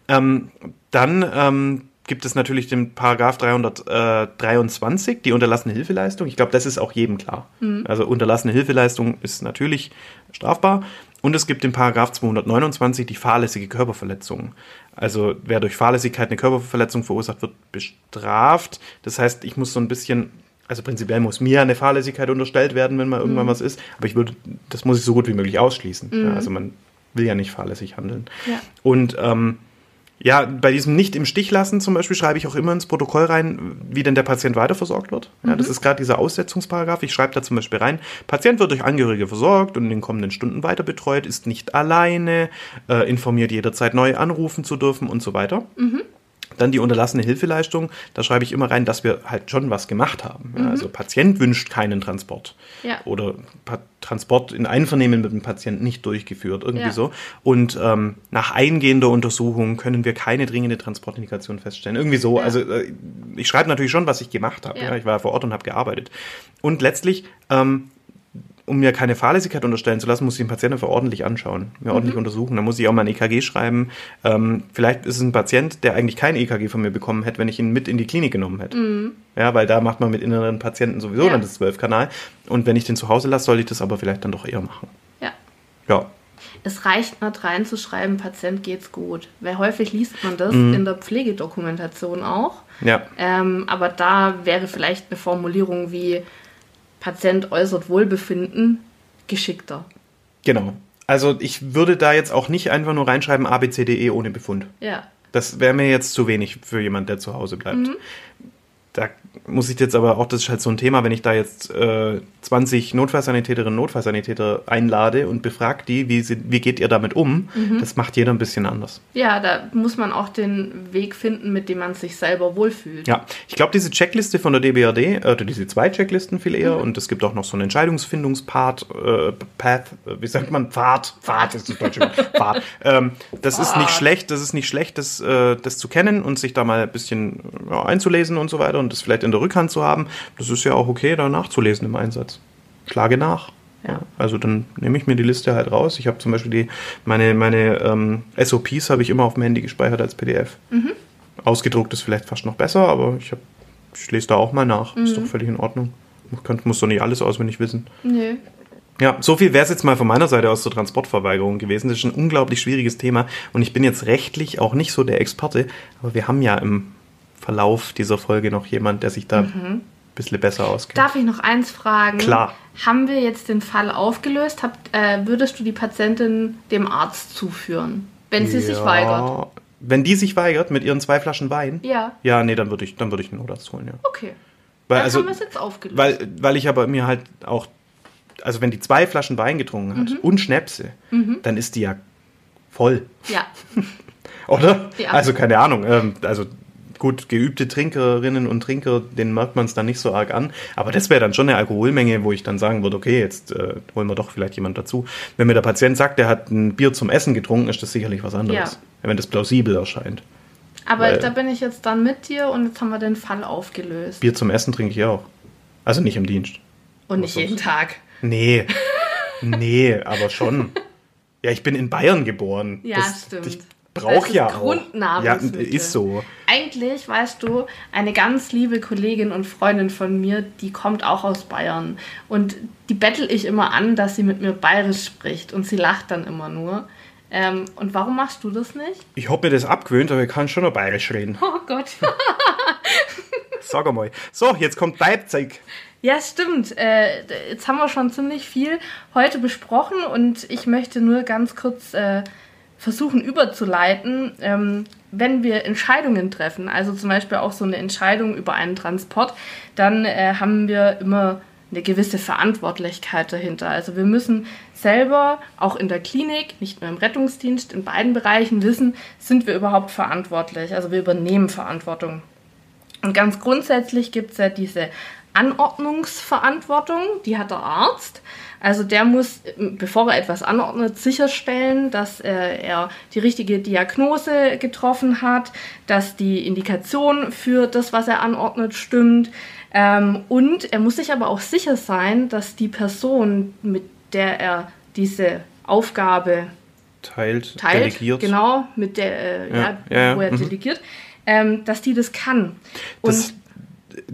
Ähm, dann ähm, gibt es natürlich den Paragraph 323, die unterlassene Hilfeleistung. Ich glaube, das ist auch jedem klar. Mhm. Also unterlassene Hilfeleistung ist natürlich strafbar. Und es gibt den Paragraph 229 die fahrlässige Körperverletzung. Also wer durch Fahrlässigkeit eine Körperverletzung verursacht, wird bestraft. Das heißt, ich muss so ein bisschen, also prinzipiell muss mir eine Fahrlässigkeit unterstellt werden, wenn mal irgendwann was ist. Aber ich würde, das muss ich so gut wie möglich ausschließen. Ja, also man will ja nicht fahrlässig handeln. Ja. Und ähm, ja, bei diesem nicht im Stich lassen zum Beispiel schreibe ich auch immer ins Protokoll rein, wie denn der Patient weiterversorgt wird. Ja, das ist gerade dieser Aussetzungsparagraph. Ich schreibe da zum Beispiel rein, Patient wird durch Angehörige versorgt und in den kommenden Stunden weiter betreut, ist nicht alleine, äh, informiert jederzeit neu anrufen zu dürfen und so weiter. Dann die unterlassene Hilfeleistung, da schreibe ich immer rein, dass wir halt schon was gemacht haben. Ja, also Patient wünscht keinen Transport. Ja. Oder pa Transport in Einvernehmen mit dem Patienten nicht durchgeführt, irgendwie Ja. so. Und ähm, nach eingehender Untersuchung können wir keine dringende Transportindikation feststellen. Irgendwie so. Ja. Also äh, ich schreibe natürlich schon, was ich gemacht habe. Ich war vor Ort und habe gearbeitet. Und letztlich, ähm, um mir keine Fahrlässigkeit unterstellen zu lassen, muss ich den Patienten einfach ordentlich anschauen, mir Mhm. ordentlich untersuchen. Dann muss ich auch mal ein EKG schreiben. Ähm, vielleicht ist es ein Patient, der eigentlich kein EKG von mir bekommen hätte, wenn ich ihn mit in die Klinik genommen hätte. Ja, weil da macht man mit inneren Patienten sowieso Mhm. Ja. dann das Zwölfkanal. Und wenn ich den zu Hause lasse, soll ich das aber vielleicht dann doch eher machen. Ja. Ja, Es reicht nicht reinzuschreiben, Patient geht's gut. Weil häufig liest man das Mhm. in der Pflegedokumentation auch. ja. Ähm, aber da wäre vielleicht eine Formulierung wie Patient äußert Wohlbefinden geschickter. Genau. Also ich würde da jetzt auch nicht einfach nur reinschreiben ABCDE ohne Befund. Ja. Das wäre mir jetzt zu wenig für jemand, der zu Hause bleibt. Mhm. Da muss ich jetzt aber auch, das ist halt so ein Thema, wenn ich da jetzt äh, 20 Notfallsanitäterinnen und Notfallsanitäter einlade und befrage die, wie, sie, wie geht ihr damit um, Mhm. das macht jeder ein bisschen anders. Ja, da muss man auch den Weg finden, mit dem man sich selber wohlfühlt. Ja, ich glaube, diese Checkliste von der DBRD, äh, oder diese zwei Checklisten viel Mhm. eher, und es gibt auch noch so einen Entscheidungsfindungspart, äh, Path, äh, wie sagt man, Pfad, Pfad ist das deutsche Wort, Pfad. Ähm, das ist nicht Pfad. schlecht, das ist nicht schlecht, das, äh, das zu kennen und sich da mal ein bisschen ja, einzulesen und so weiter und das vielleicht in der Rückhand zu haben. Das ist ja auch okay, da nachzulesen im Einsatz. Schlage nach. Ja. Also dann nehme ich mir die Liste halt raus. Ich habe zum Beispiel die, meine, meine ähm, SOPs habe ich immer auf dem Handy gespeichert als PDF. Ausgedruckt ist vielleicht fast noch besser, aber ich, hab, ich lese da auch mal nach. Ist doch völlig in Ordnung. Man muss doch nicht alles auswendig wissen. Nö. Ja, so viel wäre es jetzt mal von meiner Seite aus zur Transportverweigerung gewesen. Das ist ein unglaublich schwieriges Thema und ich bin jetzt rechtlich auch nicht so der Experte, aber wir haben ja im Verlauf dieser Folge noch jemand, der sich da ein bisschen besser auskennt. Darf ich noch eins fragen? Klar. Haben wir jetzt den Fall aufgelöst? Habt, äh, würdest du die Patientin dem Arzt zuführen, wenn sie sich Ja, weigert? Wenn die sich weigert mit ihren zwei Flaschen Wein, Ja. ja, nee, dann würde ich, dann würde ich einen Notarzt holen, ja. Okay. Weil, Dann also, haben wir es jetzt aufgelöst. weil, weil ich aber mir halt auch, also wenn die zwei Flaschen Wein getrunken hat Mhm. und Schnäpse, dann ist die ja voll, ja. oder? Ja. Also keine Ahnung, ähm, also gut, geübte Trinkerinnen und Trinker, denen merkt man es dann nicht so arg an, aber das wäre dann schon eine Alkoholmenge, wo ich dann sagen würde, okay, jetzt äh, holen wir doch vielleicht jemand dazu. Wenn mir der Patient sagt, der hat ein Bier zum Essen getrunken, ist das sicherlich was anderes, wenn das plausibel erscheint. Aber Weil- da bin ich jetzt dann mit dir und jetzt haben wir den Fall aufgelöst. Bier zum Essen trinke ich auch. Also nicht im Dienst. und nicht jeden Tag. Nee. Nee, aber schon. Ja, ich bin in Bayern geboren. Ja, das, stimmt. Ich Ist ja auch. Ja, ist so. Eigentlich, weißt du, eine ganz liebe Kollegin und Freundin von mir, die kommt auch aus Bayern. Und die bettel ich immer an, dass sie mit mir bayerisch spricht. Und sie lacht dann immer nur. Ähm, und warum machst du das nicht? Ich hab mir das abgewöhnt, aber ich kann schon noch bayerisch reden. Oh Gott. Sag einmal. So, jetzt kommt Leipzig. Ja, stimmt. Äh, jetzt haben wir schon ziemlich viel heute besprochen und ich möchte nur ganz kurz äh, versuchen überzuleiten, ähm, wenn wir Entscheidungen treffen, also zum Beispiel auch so eine Entscheidung über einen Transport, dann äh, haben wir immer eine gewisse Verantwortlichkeit dahinter. Also wir müssen selber auch in der Klinik, nicht nur im Rettungsdienst, in beiden Bereichen wissen, sind wir überhaupt verantwortlich. Also wir übernehmen Verantwortung. Und ganz grundsätzlich gibt es ja diese Anordnungsverantwortung, die hat der Arzt. Also der muss, bevor er etwas anordnet, sicherstellen, dass äh, er die richtige Diagnose getroffen hat, dass die Indikation für das, was er anordnet, stimmt. Ähm, und er muss sich aber auch sicher sein, dass die Person, mit der er diese Aufgabe Teilt, teilt, delegiert. genau, mit der, äh, ja, Ja, ja, wo er mhm. delegiert, ähm, dass die das kann. Und Das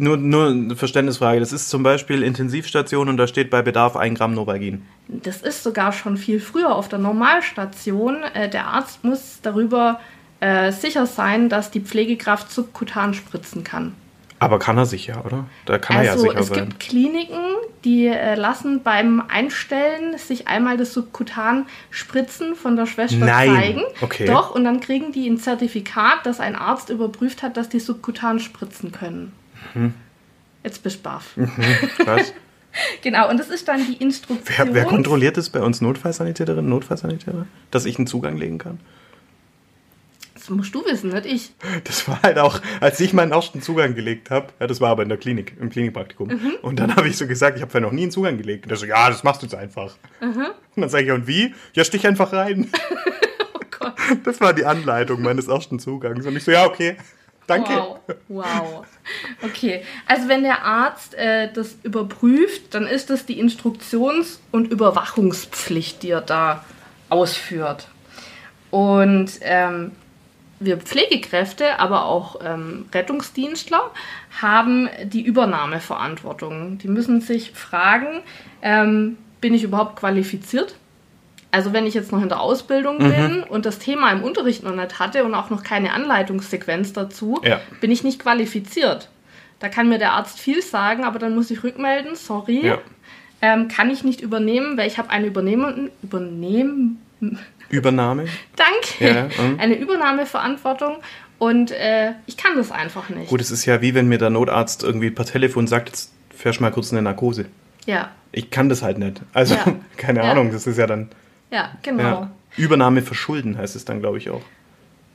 nur, nur eine Verständnisfrage. Das ist zum Beispiel Intensivstation und da steht bei Bedarf 1 Gramm Novalgin. Das ist sogar schon viel früher auf der Normalstation. Äh, der Arzt muss darüber äh, sicher sein, dass die Pflegekraft subkutan spritzen kann. Aber kann er sicher, oder? Da kann er ja Also sicher es sein. gibt Kliniken, die äh, lassen beim Einstellen sich einmal das Subkutan spritzen von der Schwester Nein. zeigen. Okay. Doch, und dann kriegen die ein Zertifikat, dass ein Arzt überprüft hat, dass die subkutan spritzen können. Mhm. Jetzt bist du baff. Was? Genau, und das ist dann die Instruktion. Wer, wer kontrolliert es bei uns Notfallsanitäterinnen, Notfallsanitäter? Dass ich einen Zugang legen kann? Das musst du wissen, nicht ich. Das war halt auch, als ich meinen ersten Zugang gelegt habe, ja, das war aber in der Klinik, im Klinikpraktikum. Mhm. Und dann habe ich so gesagt, ich habe ja noch nie einen Zugang gelegt. Und er so, ja, das machst du jetzt einfach. Mhm. Und dann sage ich, ja, und wie? Ja, stich einfach rein. Oh Gott. Das war die Anleitung meines ersten Zugangs. Und ich so, ja, okay, danke. Wow. Wow. Okay, also wenn der Arzt äh, das überprüft, dann ist das die Instruktions- und Überwachungspflicht, die er da ausführt. Und ähm, wir Pflegekräfte, aber auch ähm, Rettungsdienstler haben die Übernahmeverantwortung. Die müssen sich fragen, ähm, bin ich überhaupt qualifiziert? Also wenn ich jetzt noch in der Ausbildung Mhm. bin und das Thema im Unterricht noch nicht hatte und auch noch keine Anleitungssequenz dazu, Ja. bin ich nicht qualifiziert. Da kann mir der Arzt viel sagen, aber dann muss ich rückmelden, sorry, Ja. ähm, kann ich nicht übernehmen, weil ich habe eine Übernehmen, Übernehmen, Übernahme? danke, Ja, mhm. eine Übernahmeverantwortung und äh, ich kann das einfach nicht. Gut, es ist ja wie wenn mir der Notarzt irgendwie per Telefon sagt, jetzt fährst du mal kurz eine Narkose. Ja, Ich kann das halt nicht. Also, Ja. keine Ja. Ahnung, das ist ja dann. Ja, genau. Ja. Übernahme verschulden heißt es dann, glaube ich, auch.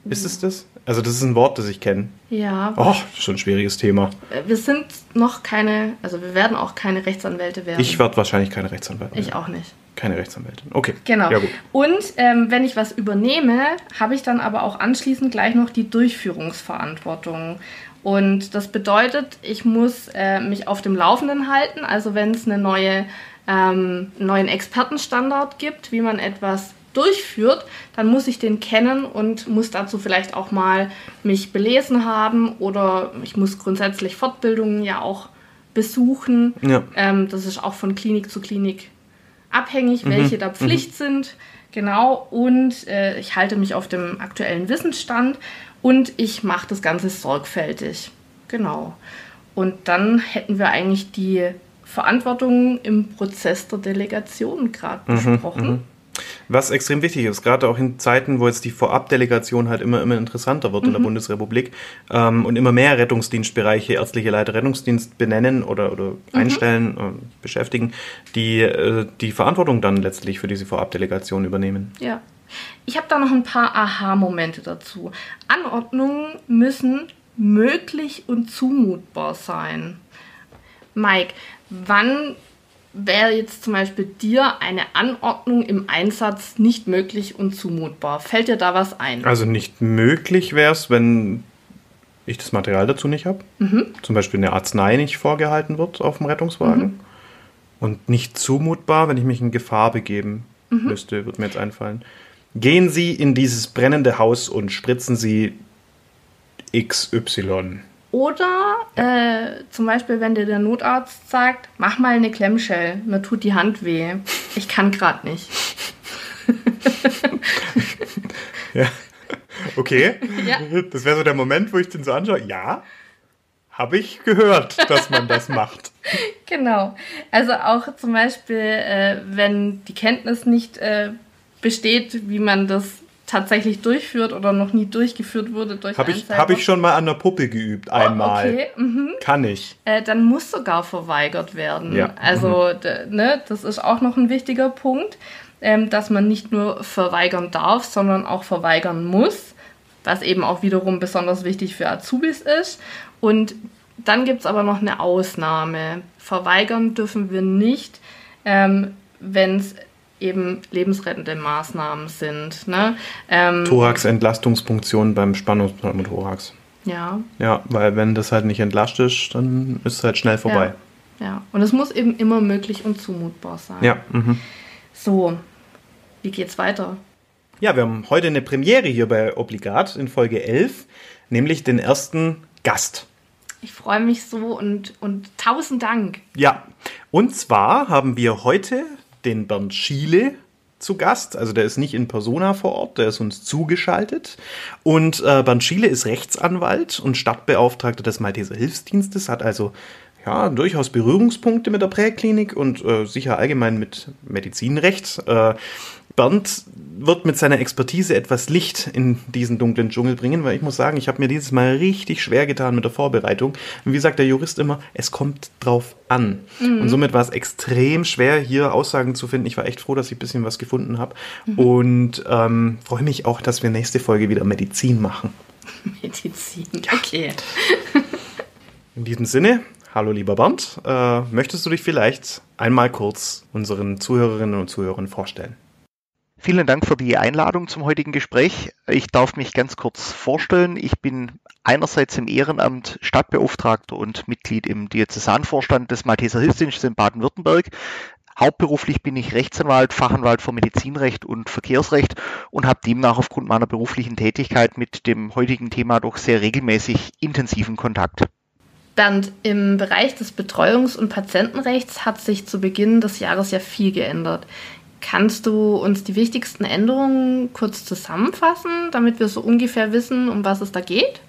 Ist es das? Also, das ist ein Wort, das ich kenne. Ja, Oh, schon ein schwieriges Thema. äh, wir sind noch keine, also wir werden auch keine Rechtsanwälte werden. Ich werde wahrscheinlich keine Rechtsanwältin. Ich auch nicht. Keine Rechtsanwältin. Okay. Genau. Ja, gut. Und ähm, wenn ich was übernehme, habe ich dann aber auch anschließend gleich noch die Durchführungsverantwortung. Und das bedeutet, ich muss äh, mich auf dem Laufenden halten. Also wenn es eine neue, ähm, einen neuen Expertenstandard gibt, wie man etwas durchführt, dann muss ich den kennen und muss dazu vielleicht auch mal mich belesen haben oder ich muss grundsätzlich Fortbildungen ja auch besuchen. Ja. Ähm, das ist auch von Klinik zu Klinik abhängig, Mhm. welche da Pflicht sind. Genau. Und äh, ich halte mich auf dem aktuellen Wissensstand und ich mache das Ganze sorgfältig. Genau. Und dann hätten wir eigentlich die Verantwortung im Prozess der Delegation gerade Mhm, besprochen. Was extrem wichtig ist, gerade auch in Zeiten, wo jetzt die Vorabdelegation halt immer, immer interessanter wird in Mhm. der Bundesrepublik ähm, und immer mehr Rettungsdienstbereiche, ärztliche Leiter Rettungsdienst benennen oder, oder Mhm. einstellen, äh, beschäftigen, die äh, die Verantwortung dann letztlich für diese Vorabdelegation übernehmen. Ja. Ich habe da noch ein paar Aha-Momente dazu. Anordnungen müssen möglich und zumutbar sein. Mike, wann wäre jetzt zum Beispiel dir eine Anordnung im Einsatz nicht möglich und zumutbar? Fällt dir da was ein? Also nicht möglich wäre es, wenn ich das Material dazu nicht habe. Mhm. Zum Beispiel eine Arznei nicht vorgehalten wird auf dem Rettungswagen. Mhm. Und nicht zumutbar, wenn ich mich in Gefahr begeben Mhm. müsste, wird mir jetzt einfallen. Gehen Sie in dieses brennende Haus und spritzen Sie XY. Oder äh, zum Beispiel, wenn dir der Notarzt sagt, mach mal eine Klemmschell, mir tut die Hand weh. Ich kann gerade nicht. Ja. Okay. Ja. Das wäre so der Moment, wo ich den so anschaue. Ja, habe ich gehört, dass man das macht. Genau. Also auch zum Beispiel, äh, wenn die Kenntnis nicht äh, besteht, wie man das tatsächlich durchführt oder noch nie durchgeführt wurde durch Habe ich, hab ich schon mal an der Puppe geübt, einmal. Okay, mhm. Kann ich. äh, dann muss sogar verweigert werden. Ja. Mhm. Also d- ne, das ist auch noch ein wichtiger Punkt, ähm, dass man nicht nur verweigern darf, sondern auch verweigern muss, was eben auch wiederum besonders wichtig für Azubis ist. Und dann gibt es aber noch eine Ausnahme. Verweigern dürfen wir nicht, ähm, wenn es eben lebensrettende Maßnahmen sind. Ne? Ähm, Thorax-Entlastungspunktion beim Spannungspneumothorax. ja, Ja, weil wenn das halt nicht entlastet ist, dann ist es halt schnell vorbei. ja. Und es muss eben immer möglich und zumutbar sein. Ja. mhm. So, wie geht's weiter? ja, wir haben heute eine Premiere hier bei Obligat in Folge 11, nämlich den ersten Gast. Ich freue mich so und, und tausend Dank. Ja, und zwar haben wir heute den Bernd Schiele zu Gast. Also der ist nicht in Persona vor Ort, der ist uns zugeschaltet. Und äh, Bernd Schiele ist Rechtsanwalt und Stadtbeauftragter des Malteser Hilfsdienstes, hat also ja, durchaus Berührungspunkte mit der Präklinik und äh, sicher allgemein mit Medizinrecht. Äh, Bernd wird mit seiner Expertise etwas Licht in diesen dunklen Dschungel bringen, weil ich muss sagen, ich habe mir dieses Mal richtig schwer getan mit der Vorbereitung. Und wie sagt der Jurist immer, es kommt drauf an. Mhm. Und somit war es extrem schwer, hier Aussagen zu finden. Ich war echt froh, dass ich ein bisschen was gefunden habe. Mhm. Und ähm, freue mich auch, dass wir nächste Folge wieder Medizin machen. Medizin, okay. In diesem Sinne, hallo lieber Bernd, äh, möchtest du dich vielleicht einmal kurz unseren Zuhörerinnen und Zuhörern vorstellen? Vielen Dank für die Einladung zum heutigen Gespräch. Ich darf mich ganz kurz vorstellen. Ich bin einerseits im Ehrenamt Stadtbeauftragter und Mitglied im Diözesanvorstand des Malteser Hilfsdienstes in Baden-Württemberg. Hauptberuflich bin ich Rechtsanwalt, Fachanwalt für Medizinrecht und Verkehrsrecht und habe demnach aufgrund meiner beruflichen Tätigkeit mit dem heutigen Thema doch sehr regelmäßig intensiven Kontakt. Bernd, im Bereich des Betreuungs- und Patientenrechts hat sich zu Beginn des Jahres ja viel geändert. Kannst du uns die wichtigsten Änderungen kurz zusammenfassen, damit wir so ungefähr wissen, um was es da geht?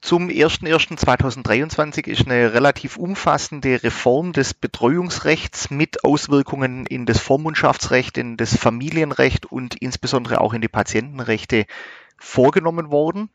Zum 01.01.2023 ist eine relativ umfassende Reform des Betreuungsrechts mit Auswirkungen in das Vormundschaftsrecht, in das Familienrecht und insbesondere auch in die Patientenrechte vorgenommen worden.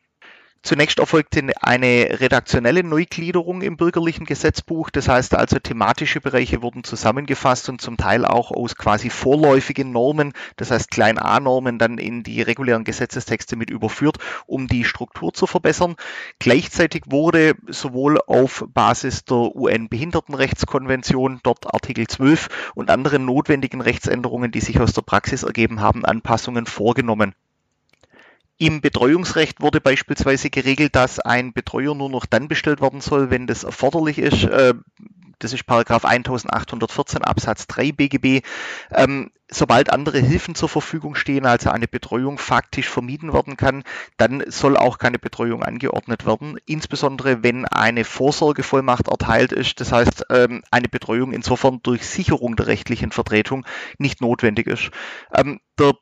Zunächst erfolgte eine redaktionelle Neugliederung im bürgerlichen Gesetzbuch. Das heißt also, thematische Bereiche wurden zusammengefasst und zum Teil auch aus quasi vorläufigen Normen, das heißt Klein A-Normen, dann in die regulären Gesetzestexte mit überführt, um die Struktur zu verbessern. Gleichzeitig wurde sowohl auf Basis der UN-Behindertenrechtskonvention, dort Artikel 12 und anderen notwendigen Rechtsänderungen, die sich aus der Praxis ergeben haben, Anpassungen vorgenommen. Im Betreuungsrecht wurde beispielsweise geregelt, dass ein Betreuer nur noch dann bestellt werden soll, wenn das erforderlich ist. Äh, das ist Paragraph 1814 Absatz 3 BGB. Ähm, sobald andere Hilfen zur Verfügung stehen, also eine Betreuung faktisch vermieden werden kann, dann soll auch keine Betreuung angeordnet werden. Insbesondere wenn eine Vorsorgevollmacht erteilt ist, das heißt ähm, eine Betreuung insofern durch Sicherung der rechtlichen Vertretung nicht notwendig ist. Ähm, der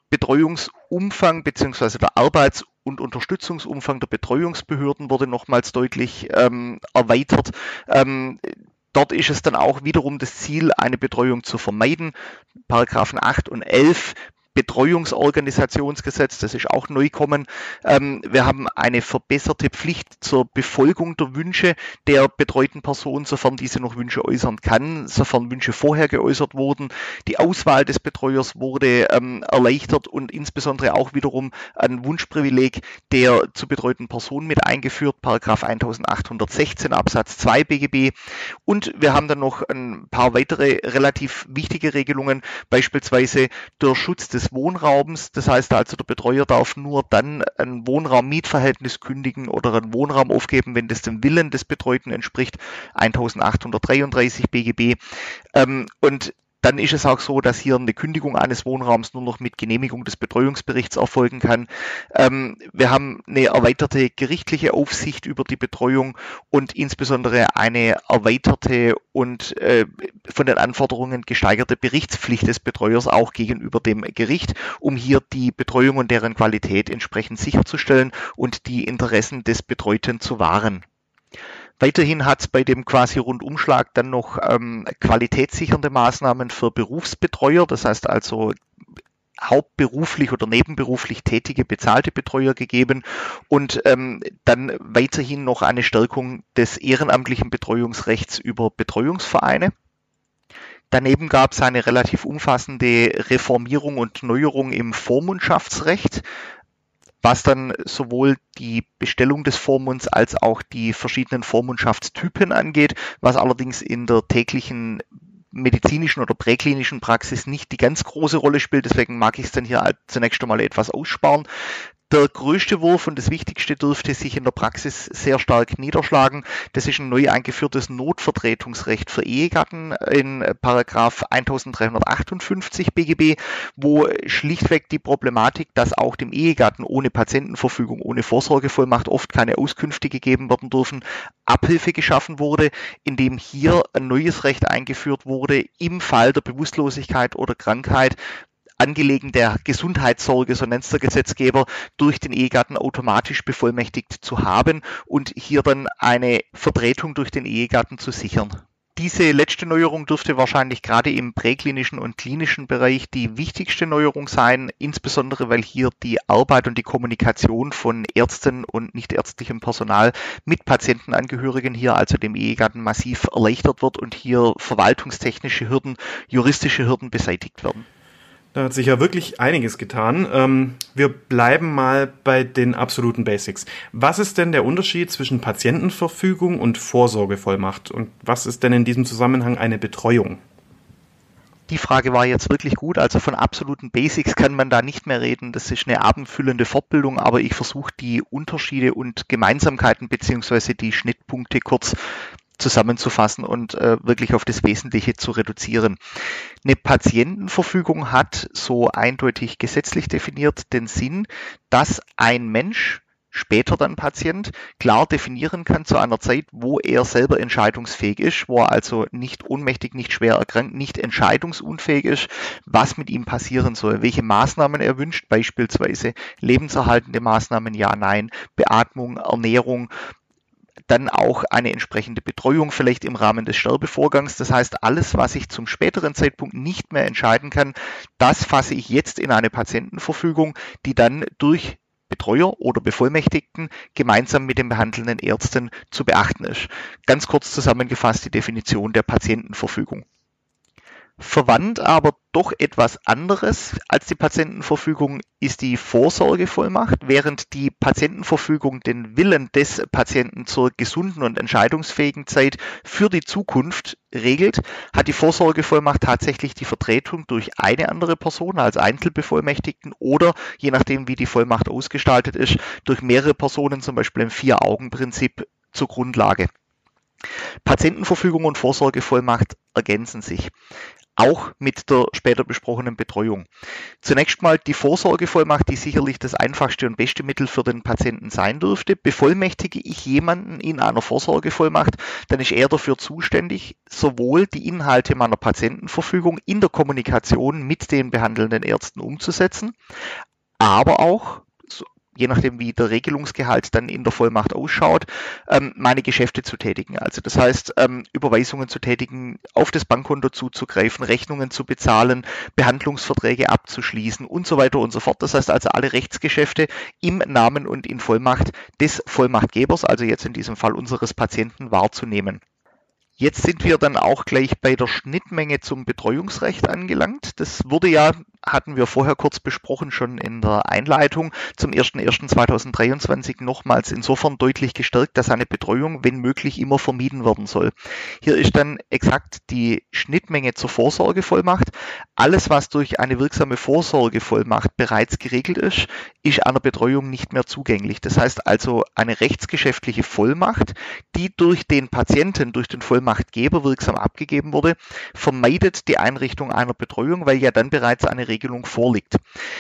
Betreuungsumfang bzw. der Arbeits- und Unterstützungsumfang der Betreuungsbehörden wurde nochmals deutlich ähm, erweitert. Ähm, Dort ist es dann auch wiederum das Ziel, eine Betreuung zu vermeiden. Paragraphen 8 und 11 Betreuungsorganisationsgesetz, das ist auch neu kommen. Ähm, wir haben eine verbesserte Pflicht zur Befolgung der Wünsche der betreuten Person, sofern diese noch Wünsche äußern kann, sofern Wünsche vorher geäußert wurden. Die Auswahl des Betreuers wurde ähm, erleichtert und insbesondere auch wiederum ein Wunschprivileg der zu betreuten Person mit eingeführt, Paragraph 1816 Absatz 2 BGB. Und wir haben dann noch ein paar weitere relativ wichtige Regelungen, beispielsweise der Schutz des des Wohnraums. Das heißt also, der Betreuer darf nur dann ein Wohnraum-Mietverhältnis kündigen oder einen Wohnraum aufgeben, wenn das dem Willen des Betreuten entspricht. 1833 BGB. Ähm, und dann ist es auch so, dass hier eine Kündigung eines Wohnraums nur noch mit Genehmigung des Betreuungsberichts erfolgen kann. Ähm, wir haben eine erweiterte gerichtliche Aufsicht über die Betreuung und insbesondere eine erweiterte und äh, von den Anforderungen gesteigerte Berichtspflicht des Betreuers auch gegenüber dem Gericht, um hier die Betreuung und deren Qualität entsprechend sicherzustellen und die Interessen des Betreuten zu wahren. Weiterhin hat es bei dem quasi Rundumschlag dann noch ähm, qualitätssichernde Maßnahmen für Berufsbetreuer, das heißt also hauptberuflich oder nebenberuflich tätige bezahlte Betreuer gegeben und ähm, dann weiterhin noch eine Stärkung des ehrenamtlichen Betreuungsrechts über Betreuungsvereine. Daneben gab es eine relativ umfassende Reformierung und Neuerung im Vormundschaftsrecht was dann sowohl die Bestellung des Vormunds als auch die verschiedenen Vormundschaftstypen angeht, was allerdings in der täglichen medizinischen oder präklinischen Praxis nicht die ganz große Rolle spielt. Deswegen mag ich es dann hier zunächst einmal etwas aussparen. Der größte Wurf und das Wichtigste dürfte sich in der Praxis sehr stark niederschlagen. Das ist ein neu eingeführtes Notvertretungsrecht für Ehegatten in Paragraph 1358 BGB, wo schlichtweg die Problematik, dass auch dem Ehegatten ohne Patientenverfügung, ohne Vorsorgevollmacht oft keine Auskünfte gegeben werden dürfen, Abhilfe geschaffen wurde, indem hier ein neues Recht eingeführt wurde, im Fall der Bewusstlosigkeit oder Krankheit Angelegen der Gesundheitssorge, so nennt es der Gesetzgeber, durch den Ehegatten automatisch bevollmächtigt zu haben und hier dann eine Vertretung durch den Ehegatten zu sichern. Diese letzte Neuerung dürfte wahrscheinlich gerade im präklinischen und klinischen Bereich die wichtigste Neuerung sein, insbesondere weil hier die Arbeit und die Kommunikation von Ärzten und nichtärztlichem Personal mit Patientenangehörigen hier, also dem Ehegatten, massiv erleichtert wird und hier verwaltungstechnische Hürden, juristische Hürden beseitigt werden. Da hat sich ja wirklich einiges getan. Ähm, wir bleiben mal bei den absoluten Basics. Was ist denn der Unterschied zwischen Patientenverfügung und Vorsorgevollmacht? Und was ist denn in diesem Zusammenhang eine Betreuung? Die Frage war jetzt wirklich gut. Also von absoluten Basics kann man da nicht mehr reden. Das ist eine abendfüllende Fortbildung, aber ich versuche die Unterschiede und Gemeinsamkeiten beziehungsweise die Schnittpunkte kurz zusammenzufassen und äh, wirklich auf das Wesentliche zu reduzieren. Eine Patientenverfügung hat so eindeutig gesetzlich definiert den Sinn, dass ein Mensch später dann Patient klar definieren kann zu einer Zeit, wo er selber entscheidungsfähig ist, wo er also nicht ohnmächtig, nicht schwer erkrankt, nicht entscheidungsunfähig ist, was mit ihm passieren soll, welche Maßnahmen er wünscht, beispielsweise lebenserhaltende Maßnahmen, ja, nein, Beatmung, Ernährung, dann auch eine entsprechende Betreuung vielleicht im Rahmen des Sterbevorgangs. Das heißt, alles, was ich zum späteren Zeitpunkt nicht mehr entscheiden kann, das fasse ich jetzt in eine Patientenverfügung, die dann durch Betreuer oder Bevollmächtigten gemeinsam mit den behandelnden Ärzten zu beachten ist. Ganz kurz zusammengefasst die Definition der Patientenverfügung. Verwandt, aber doch etwas anderes als die Patientenverfügung ist die Vorsorgevollmacht. Während die Patientenverfügung den Willen des Patienten zur gesunden und entscheidungsfähigen Zeit für die Zukunft regelt, hat die Vorsorgevollmacht tatsächlich die Vertretung durch eine andere Person als Einzelbevollmächtigten oder, je nachdem wie die Vollmacht ausgestaltet ist, durch mehrere Personen, zum Beispiel im Vier-Augen-Prinzip, zur Grundlage. Patientenverfügung und Vorsorgevollmacht ergänzen sich auch mit der später besprochenen Betreuung. Zunächst mal die Vorsorgevollmacht, die sicherlich das einfachste und beste Mittel für den Patienten sein dürfte. Bevollmächtige ich jemanden in einer Vorsorgevollmacht, dann ist er dafür zuständig, sowohl die Inhalte meiner Patientenverfügung in der Kommunikation mit den behandelnden Ärzten umzusetzen, aber auch je nachdem wie der Regelungsgehalt dann in der Vollmacht ausschaut, ähm, meine Geschäfte zu tätigen. Also das heißt, ähm, Überweisungen zu tätigen, auf das Bankkonto zuzugreifen, Rechnungen zu bezahlen, Behandlungsverträge abzuschließen und so weiter und so fort. Das heißt also alle Rechtsgeschäfte im Namen und in Vollmacht des Vollmachtgebers, also jetzt in diesem Fall unseres Patienten, wahrzunehmen. Jetzt sind wir dann auch gleich bei der Schnittmenge zum Betreuungsrecht angelangt. Das wurde ja hatten wir vorher kurz besprochen, schon in der Einleitung zum 01.01.2023 nochmals insofern deutlich gestärkt, dass eine Betreuung, wenn möglich, immer vermieden werden soll. Hier ist dann exakt die Schnittmenge zur Vorsorgevollmacht. Alles, was durch eine wirksame Vorsorgevollmacht bereits geregelt ist, ist einer Betreuung nicht mehr zugänglich. Das heißt also eine rechtsgeschäftliche Vollmacht, die durch den Patienten, durch den Vollmachtgeber wirksam abgegeben wurde, vermeidet die Einrichtung einer Betreuung, weil ja dann bereits eine Regelung vorliegt.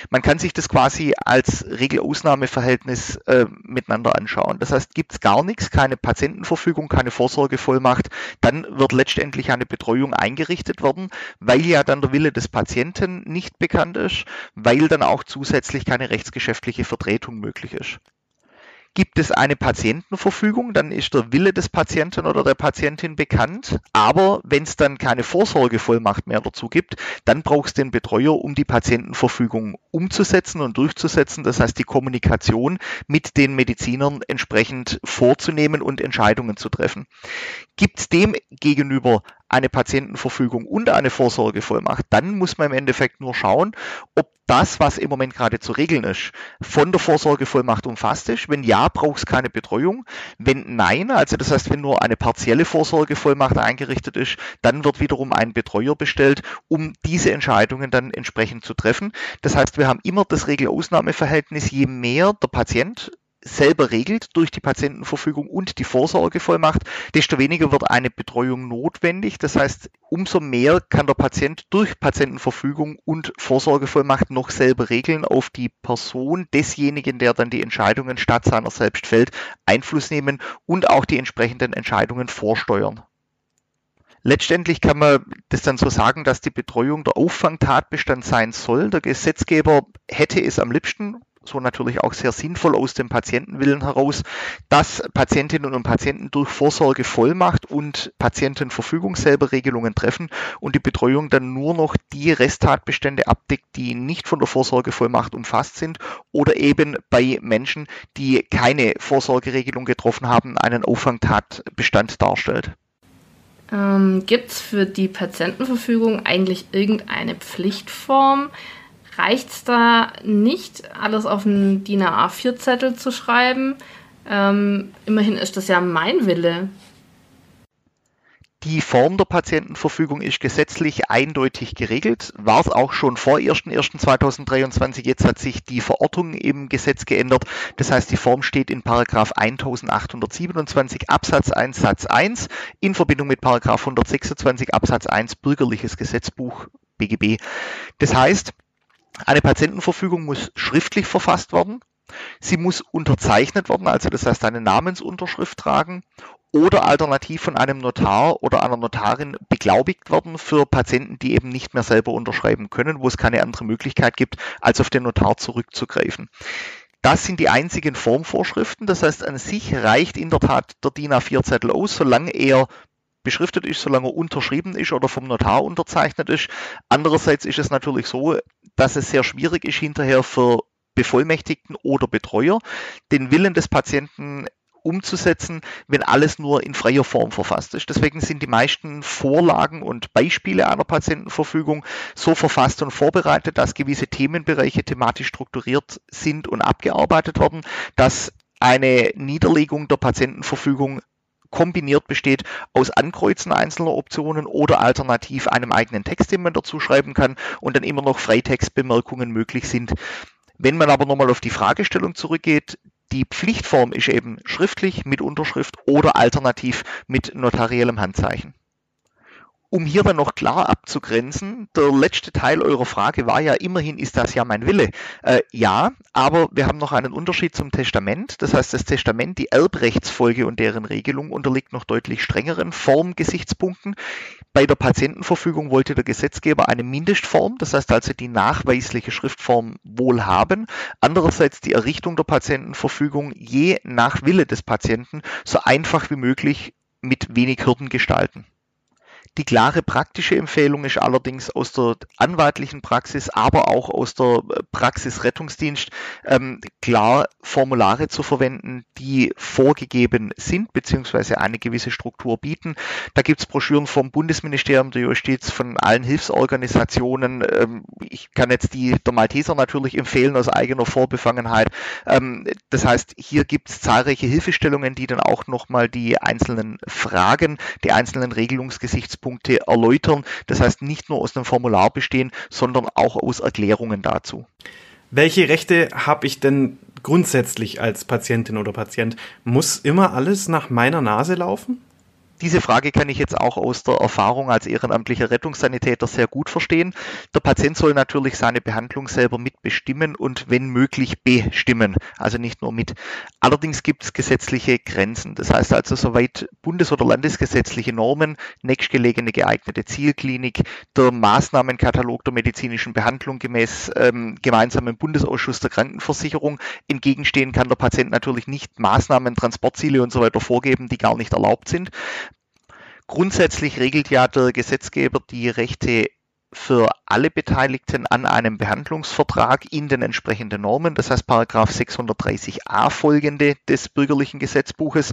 Man kann sich das quasi als Regel-Ausnahme-Verhältnis äh, miteinander anschauen. Das heißt, gibt es gar nichts, keine Patientenverfügung, keine Vorsorgevollmacht, dann wird letztendlich eine Betreuung eingerichtet werden, weil ja dann der Wille des Patienten nicht bekannt ist, weil dann auch zusätzlich keine rechtsgeschäftliche Vertretung möglich ist. Gibt es eine Patientenverfügung, dann ist der Wille des Patienten oder der Patientin bekannt. Aber wenn es dann keine Vorsorgevollmacht mehr dazu gibt, dann braucht es den Betreuer, um die Patientenverfügung umzusetzen und durchzusetzen. Das heißt, die Kommunikation mit den Medizinern entsprechend vorzunehmen und Entscheidungen zu treffen. Gibt es dem gegenüber eine Patientenverfügung und eine Vorsorgevollmacht, dann muss man im Endeffekt nur schauen, ob das, was im Moment gerade zu regeln ist, von der Vorsorgevollmacht umfasst ist. Wenn ja, braucht es keine Betreuung. Wenn nein, also das heißt, wenn nur eine partielle Vorsorgevollmacht eingerichtet ist, dann wird wiederum ein Betreuer bestellt, um diese Entscheidungen dann entsprechend zu treffen. Das heißt, wir haben immer das Regel-Ausnahme-Verhältnis, je mehr der Patient selber regelt durch die Patientenverfügung und die Vorsorgevollmacht, desto weniger wird eine Betreuung notwendig. Das heißt, umso mehr kann der Patient durch Patientenverfügung und Vorsorgevollmacht noch selber regeln auf die Person desjenigen, der dann die Entscheidungen statt seiner selbst fällt, Einfluss nehmen und auch die entsprechenden Entscheidungen vorsteuern. Letztendlich kann man das dann so sagen, dass die Betreuung der Auffangtatbestand sein soll. Der Gesetzgeber hätte es am liebsten, so natürlich auch sehr sinnvoll aus dem Patientenwillen heraus, dass Patientinnen und Patienten durch Vorsorge Vollmacht und Patientenverfügung selber Regelungen treffen und die Betreuung dann nur noch die Resttatbestände abdeckt, die nicht von der Vorsorgevollmacht umfasst sind oder eben bei Menschen, die keine Vorsorgeregelung getroffen haben, einen Auffangtatbestand darstellt. Ähm, Gibt es für die Patientenverfügung eigentlich irgendeine Pflichtform? Reicht es da nicht, alles auf einen DIN A4-Zettel zu schreiben? Ähm, immerhin ist das ja mein Wille. Die Form der Patientenverfügung ist gesetzlich eindeutig geregelt, war es auch schon vor 1.1.2023. Jetzt hat sich die Verortung im Gesetz geändert. Das heißt, die Form steht in Paragraph 1827 Absatz 1 Satz 1 in Verbindung mit Paragraph 126 Absatz 1 Bürgerliches Gesetzbuch BGB. Das heißt, eine Patientenverfügung muss schriftlich verfasst werden. Sie muss unterzeichnet werden, also das heißt eine Namensunterschrift tragen oder alternativ von einem Notar oder einer Notarin beglaubigt werden für Patienten, die eben nicht mehr selber unterschreiben können, wo es keine andere Möglichkeit gibt, als auf den Notar zurückzugreifen. Das sind die einzigen Formvorschriften. Das heißt, an sich reicht in der Tat der DIN A4-Zettel aus, solange er beschriftet ist, solange er unterschrieben ist oder vom Notar unterzeichnet ist. Andererseits ist es natürlich so, dass es sehr schwierig ist hinterher für Bevollmächtigten oder Betreuer, den Willen des Patienten umzusetzen, wenn alles nur in freier Form verfasst ist. Deswegen sind die meisten Vorlagen und Beispiele einer Patientenverfügung so verfasst und vorbereitet, dass gewisse Themenbereiche thematisch strukturiert sind und abgearbeitet werden, dass eine Niederlegung der Patientenverfügung kombiniert besteht aus Ankreuzen einzelner Optionen oder alternativ einem eigenen Text, den man dazu schreiben kann und dann immer noch Freitextbemerkungen möglich sind. Wenn man aber nochmal auf die Fragestellung zurückgeht, die Pflichtform ist eben schriftlich mit Unterschrift oder alternativ mit notariellem Handzeichen um hier dann noch klar abzugrenzen, der letzte Teil eurer Frage war ja, immerhin ist das ja mein Wille. Äh, ja, aber wir haben noch einen Unterschied zum Testament. Das heißt, das Testament, die Erbrechtsfolge und deren Regelung unterliegt noch deutlich strengeren Formgesichtspunkten. Bei der Patientenverfügung wollte der Gesetzgeber eine Mindestform, das heißt also die nachweisliche Schriftform wohl haben. Andererseits die Errichtung der Patientenverfügung je nach Wille des Patienten so einfach wie möglich mit wenig Hürden gestalten. Die klare praktische Empfehlung ist allerdings aus der anwaltlichen Praxis, aber auch aus der Praxis Rettungsdienst ähm, klar Formulare zu verwenden, die vorgegeben sind beziehungsweise eine gewisse Struktur bieten. Da gibt es Broschüren vom Bundesministerium der Justiz, von allen Hilfsorganisationen. Ähm, ich kann jetzt die der Malteser natürlich empfehlen aus eigener Vorbefangenheit. Ähm, das heißt, hier gibt es zahlreiche Hilfestellungen, die dann auch nochmal die einzelnen Fragen, die einzelnen Regelungsgesichtspunkte Punkte erläutern. Das heißt, nicht nur aus einem Formular bestehen, sondern auch aus Erklärungen dazu. Welche Rechte habe ich denn grundsätzlich als Patientin oder Patient? Muss immer alles nach meiner Nase laufen? Diese Frage kann ich jetzt auch aus der Erfahrung als ehrenamtlicher Rettungssanitäter sehr gut verstehen. Der Patient soll natürlich seine Behandlung selber mitbestimmen und wenn möglich bestimmen, also nicht nur mit. Allerdings gibt es gesetzliche Grenzen. Das heißt also, soweit bundes- oder landesgesetzliche Normen, nächstgelegene geeignete Zielklinik, der Maßnahmenkatalog der medizinischen Behandlung gemäß ähm, gemeinsamen Bundesausschuss der Krankenversicherung entgegenstehen, kann der Patient natürlich nicht Maßnahmen, Transportziele und so weiter vorgeben, die gar nicht erlaubt sind. Grundsätzlich regelt ja der Gesetzgeber die Rechte für alle Beteiligten an einem Behandlungsvertrag in den entsprechenden Normen, das heißt Paragraph 630a folgende des bürgerlichen Gesetzbuches.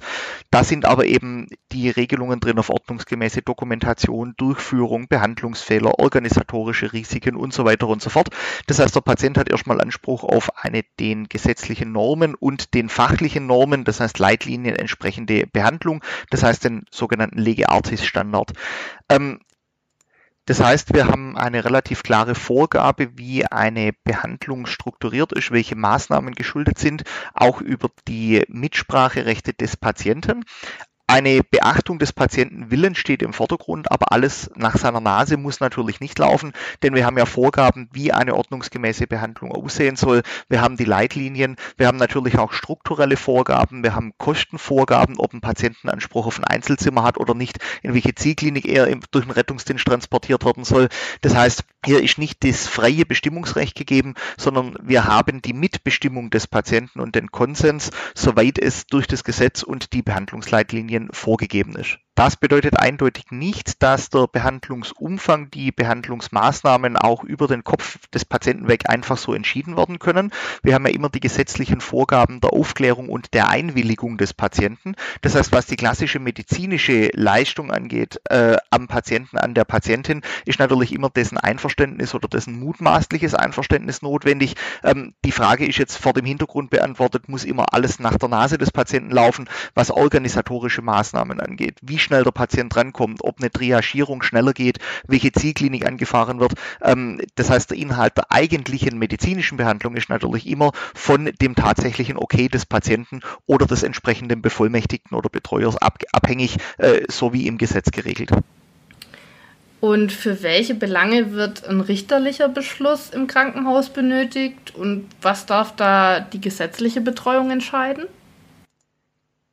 Da sind aber eben die Regelungen drin auf ordnungsgemäße Dokumentation, Durchführung, Behandlungsfehler, organisatorische Risiken und so weiter und so fort. Das heißt, der Patient hat erstmal Anspruch auf eine den gesetzlichen Normen und den fachlichen Normen, das heißt Leitlinien entsprechende Behandlung, das heißt den sogenannten Lege Artis Standard. Ähm, das heißt, wir haben eine relativ klare Vorgabe, wie eine Behandlung strukturiert ist, welche Maßnahmen geschuldet sind, auch über die Mitspracherechte des Patienten. Eine Beachtung des Patientenwillens steht im Vordergrund, aber alles nach seiner Nase muss natürlich nicht laufen, denn wir haben ja Vorgaben, wie eine ordnungsgemäße Behandlung aussehen soll. Wir haben die Leitlinien, wir haben natürlich auch strukturelle Vorgaben, wir haben Kostenvorgaben, ob ein Patientenanspruch auf ein Einzelzimmer hat oder nicht, in welche Zielklinik er durch den Rettungsdienst transportiert werden soll. Das heißt, hier ist nicht das freie Bestimmungsrecht gegeben, sondern wir haben die Mitbestimmung des Patienten und den Konsens, soweit es durch das Gesetz und die Behandlungsleitlinien vorgegeben ist. Das bedeutet eindeutig nicht, dass der Behandlungsumfang, die Behandlungsmaßnahmen auch über den Kopf des Patienten weg einfach so entschieden werden können. Wir haben ja immer die gesetzlichen Vorgaben der Aufklärung und der Einwilligung des Patienten. Das heißt, was die klassische medizinische Leistung angeht, äh, am Patienten, an der Patientin, ist natürlich immer dessen Einverständnis oder dessen mutmaßliches Einverständnis notwendig. Ähm, die Frage ist jetzt vor dem Hintergrund beantwortet, muss immer alles nach der Nase des Patienten laufen, was organisatorische Maßnahmen angeht. Wie schnell der Patient drankommt, ob eine Triagierung schneller geht, welche Zielklinik angefahren wird. Ähm, das heißt, der Inhalt der eigentlichen medizinischen Behandlung ist natürlich immer von dem tatsächlichen Okay des Patienten oder des entsprechenden Bevollmächtigten oder Betreuers abhängig, äh, so wie im Gesetz geregelt. Und für welche Belange wird ein richterlicher Beschluss im Krankenhaus benötigt und was darf da die gesetzliche Betreuung entscheiden?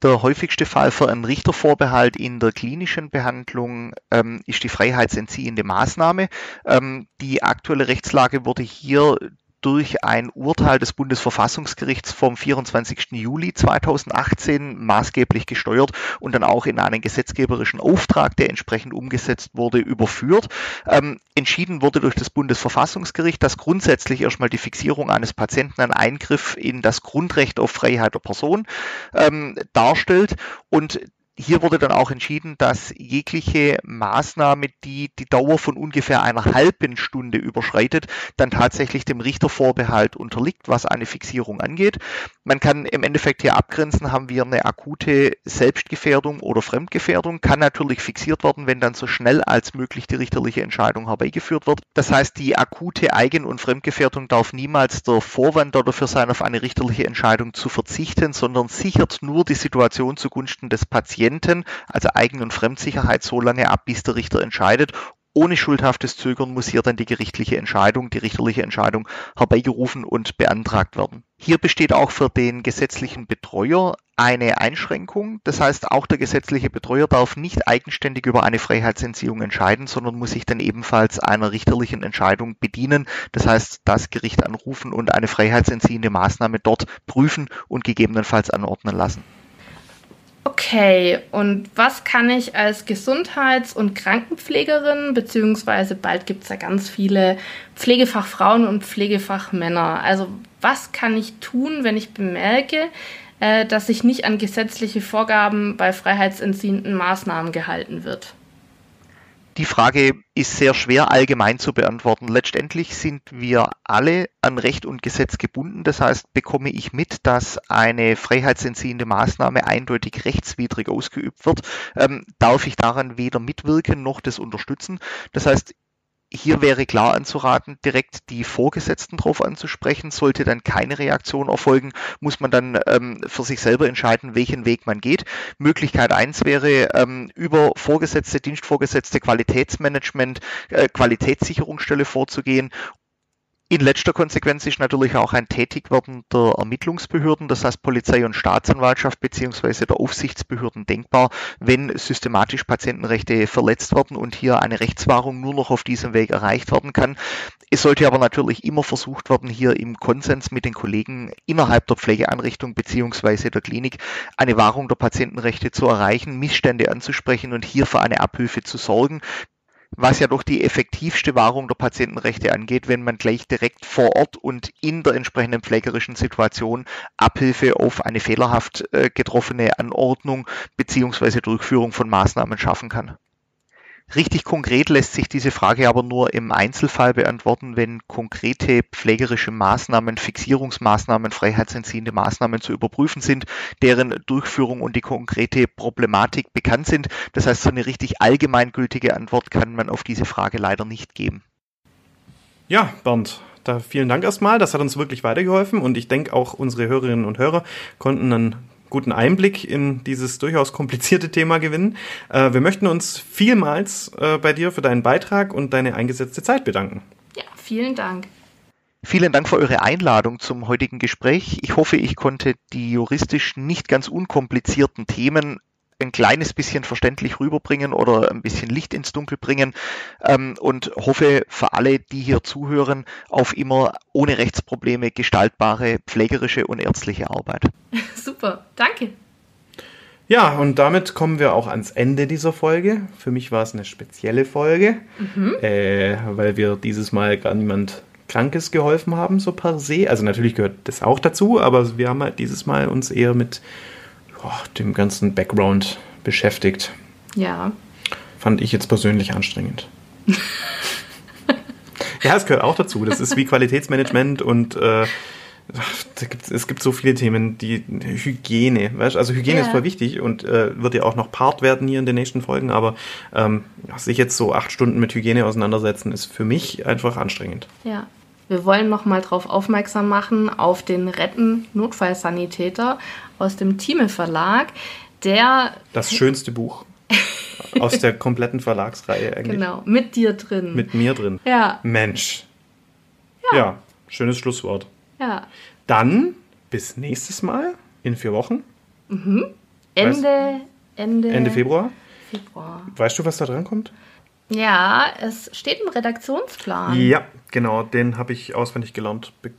Der häufigste Fall für einen Richtervorbehalt in der klinischen Behandlung ähm, ist die freiheitsentziehende Maßnahme. Ähm, die aktuelle Rechtslage wurde hier durch ein Urteil des Bundesverfassungsgerichts vom 24. Juli 2018 maßgeblich gesteuert und dann auch in einen gesetzgeberischen Auftrag, der entsprechend umgesetzt wurde, überführt. Ähm, entschieden wurde durch das Bundesverfassungsgericht, dass grundsätzlich erstmal die Fixierung eines Patienten ein Eingriff in das Grundrecht auf Freiheit der Person ähm, darstellt und hier wurde dann auch entschieden, dass jegliche Maßnahme, die die Dauer von ungefähr einer halben Stunde überschreitet, dann tatsächlich dem Richtervorbehalt unterliegt, was eine Fixierung angeht. Man kann im Endeffekt hier abgrenzen, haben wir eine akute Selbstgefährdung oder Fremdgefährdung, kann natürlich fixiert werden, wenn dann so schnell als möglich die richterliche Entscheidung herbeigeführt wird. Das heißt, die akute Eigen- und Fremdgefährdung darf niemals der Vorwand dafür sein, auf eine richterliche Entscheidung zu verzichten, sondern sichert nur die Situation zugunsten des Patienten Klienten, also Eigen- und Fremdsicherheit, so lange ab, bis der Richter entscheidet. Ohne schuldhaftes Zögern muss hier dann die gerichtliche Entscheidung, die richterliche Entscheidung herbeigerufen und beantragt werden. Hier besteht auch für den gesetzlichen Betreuer eine Einschränkung. Das heißt, auch der gesetzliche Betreuer darf nicht eigenständig über eine Freiheitsentziehung entscheiden, sondern muss sich dann ebenfalls einer richterlichen Entscheidung bedienen. Das heißt, das Gericht anrufen und eine freiheitsentziehende Maßnahme dort prüfen und gegebenenfalls anordnen lassen. Okay, und was kann ich als Gesundheits- und Krankenpflegerin, beziehungsweise bald gibt es ja ganz viele Pflegefachfrauen und Pflegefachmänner, also was kann ich tun, wenn ich bemerke, äh, dass sich nicht an gesetzliche Vorgaben bei freiheitsentziehenden Maßnahmen gehalten wird? Die Frage ist sehr schwer allgemein zu beantworten. Letztendlich sind wir alle an Recht und Gesetz gebunden. Das heißt, bekomme ich mit, dass eine freiheitsentziehende Maßnahme eindeutig rechtswidrig ausgeübt wird, ähm, darf ich daran weder mitwirken noch das unterstützen. Das heißt, hier wäre klar anzuraten, direkt die Vorgesetzten drauf anzusprechen. Sollte dann keine Reaktion erfolgen, muss man dann ähm, für sich selber entscheiden, welchen Weg man geht. Möglichkeit eins wäre, ähm, über Vorgesetzte, Dienstvorgesetzte, Qualitätsmanagement, äh, Qualitätssicherungsstelle vorzugehen in letzter Konsequenz ist natürlich auch ein Tätigwerden der Ermittlungsbehörden, das heißt Polizei und Staatsanwaltschaft beziehungsweise der Aufsichtsbehörden denkbar, wenn systematisch Patientenrechte verletzt werden und hier eine Rechtswahrung nur noch auf diesem Weg erreicht werden kann. Es sollte aber natürlich immer versucht werden, hier im Konsens mit den Kollegen innerhalb der Pflegeeinrichtung beziehungsweise der Klinik eine Wahrung der Patientenrechte zu erreichen, Missstände anzusprechen und hier für eine Abhilfe zu sorgen. Was ja doch die effektivste Wahrung der Patientenrechte angeht, wenn man gleich direkt vor Ort und in der entsprechenden pflegerischen Situation Abhilfe auf eine fehlerhaft äh, getroffene Anordnung beziehungsweise Durchführung von Maßnahmen schaffen kann. Richtig konkret lässt sich diese Frage aber nur im Einzelfall beantworten, wenn konkrete pflegerische Maßnahmen, Fixierungsmaßnahmen, freiheitsentziehende Maßnahmen zu überprüfen sind, deren Durchführung und die konkrete Problematik bekannt sind. Das heißt, so eine richtig allgemeingültige Antwort kann man auf diese Frage leider nicht geben. Ja, Bernd, da vielen Dank erstmal. Das hat uns wirklich weitergeholfen und ich denke auch unsere Hörerinnen und Hörer konnten dann guten Einblick in dieses durchaus komplizierte Thema gewinnen. Äh, wir möchten uns vielmals äh, bei dir für deinen Beitrag und deine eingesetzte Zeit bedanken. Ja, vielen Dank. Vielen Dank für eure Einladung zum heutigen Gespräch. Ich hoffe, ich konnte die juristisch nicht ganz unkomplizierten Themen ein kleines bisschen verständlich rüberbringen oder ein bisschen Licht ins Dunkel bringen ähm, und hoffe für alle, die hier zuhören, auf immer ohne Rechtsprobleme gestaltbare pflegerische und ärztliche Arbeit. Super, danke. Ja, und damit kommen wir auch ans Ende dieser Folge. Für mich war es eine spezielle Folge, mhm. äh, weil wir dieses Mal gar niemand Krankes geholfen haben, so per se. Also natürlich gehört das auch dazu, aber wir haben halt dieses Mal uns eher mit oh, dem ganzen Background beschäftigt. Ja. Fand ich jetzt persönlich anstrengend. ja, es gehört auch dazu. Das ist wie Qualitätsmanagement und äh, es gibt so viele Themen, die Hygiene, weißt? also Hygiene ja. ist voll wichtig und äh, wird ja auch noch Part werden hier in den nächsten Folgen, aber ähm, sich jetzt so acht Stunden mit Hygiene auseinandersetzen, ist für mich einfach anstrengend. Ja, wir wollen nochmal darauf aufmerksam machen, auf den Retten Notfallsanitäter aus dem Thieme Verlag, der... Das schönste Buch aus der kompletten Verlagsreihe eigentlich. Genau, mit dir drin. Mit mir drin. Ja. Mensch. Ja, ja schönes Schlusswort. Ja. Dann bis nächstes Mal in vier Wochen. Mhm. Ende, Ende, Ende Februar. Februar. Weißt du, was da dran kommt? Ja, es steht im Redaktionsplan. Ja, genau, den habe ich auswendig gelernt. Be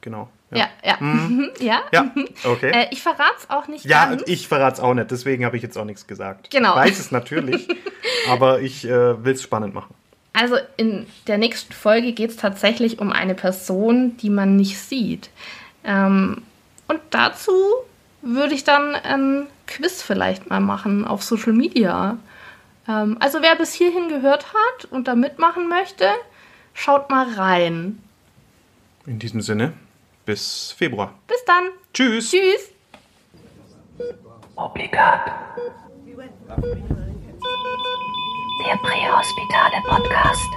genau. Ja, ja. Mhm. ja. ja. okay. Äh, ich verrate es auch nicht Ja, ganz. ich verrate es auch nicht, deswegen habe ich jetzt auch nichts gesagt. Genau. Ich weiß es natürlich, aber ich äh, will es spannend machen. Also in der nächsten Folge geht es tatsächlich um eine Person, die man nicht sieht. Ähm, und dazu würde ich dann ein Quiz vielleicht mal machen auf Social Media. Ähm, also wer bis hierhin gehört hat und da mitmachen möchte, schaut mal rein. In diesem Sinne, bis Februar. Bis dann. Tschüss. Tschüss. Obligat. Der Prähospitale Podcast.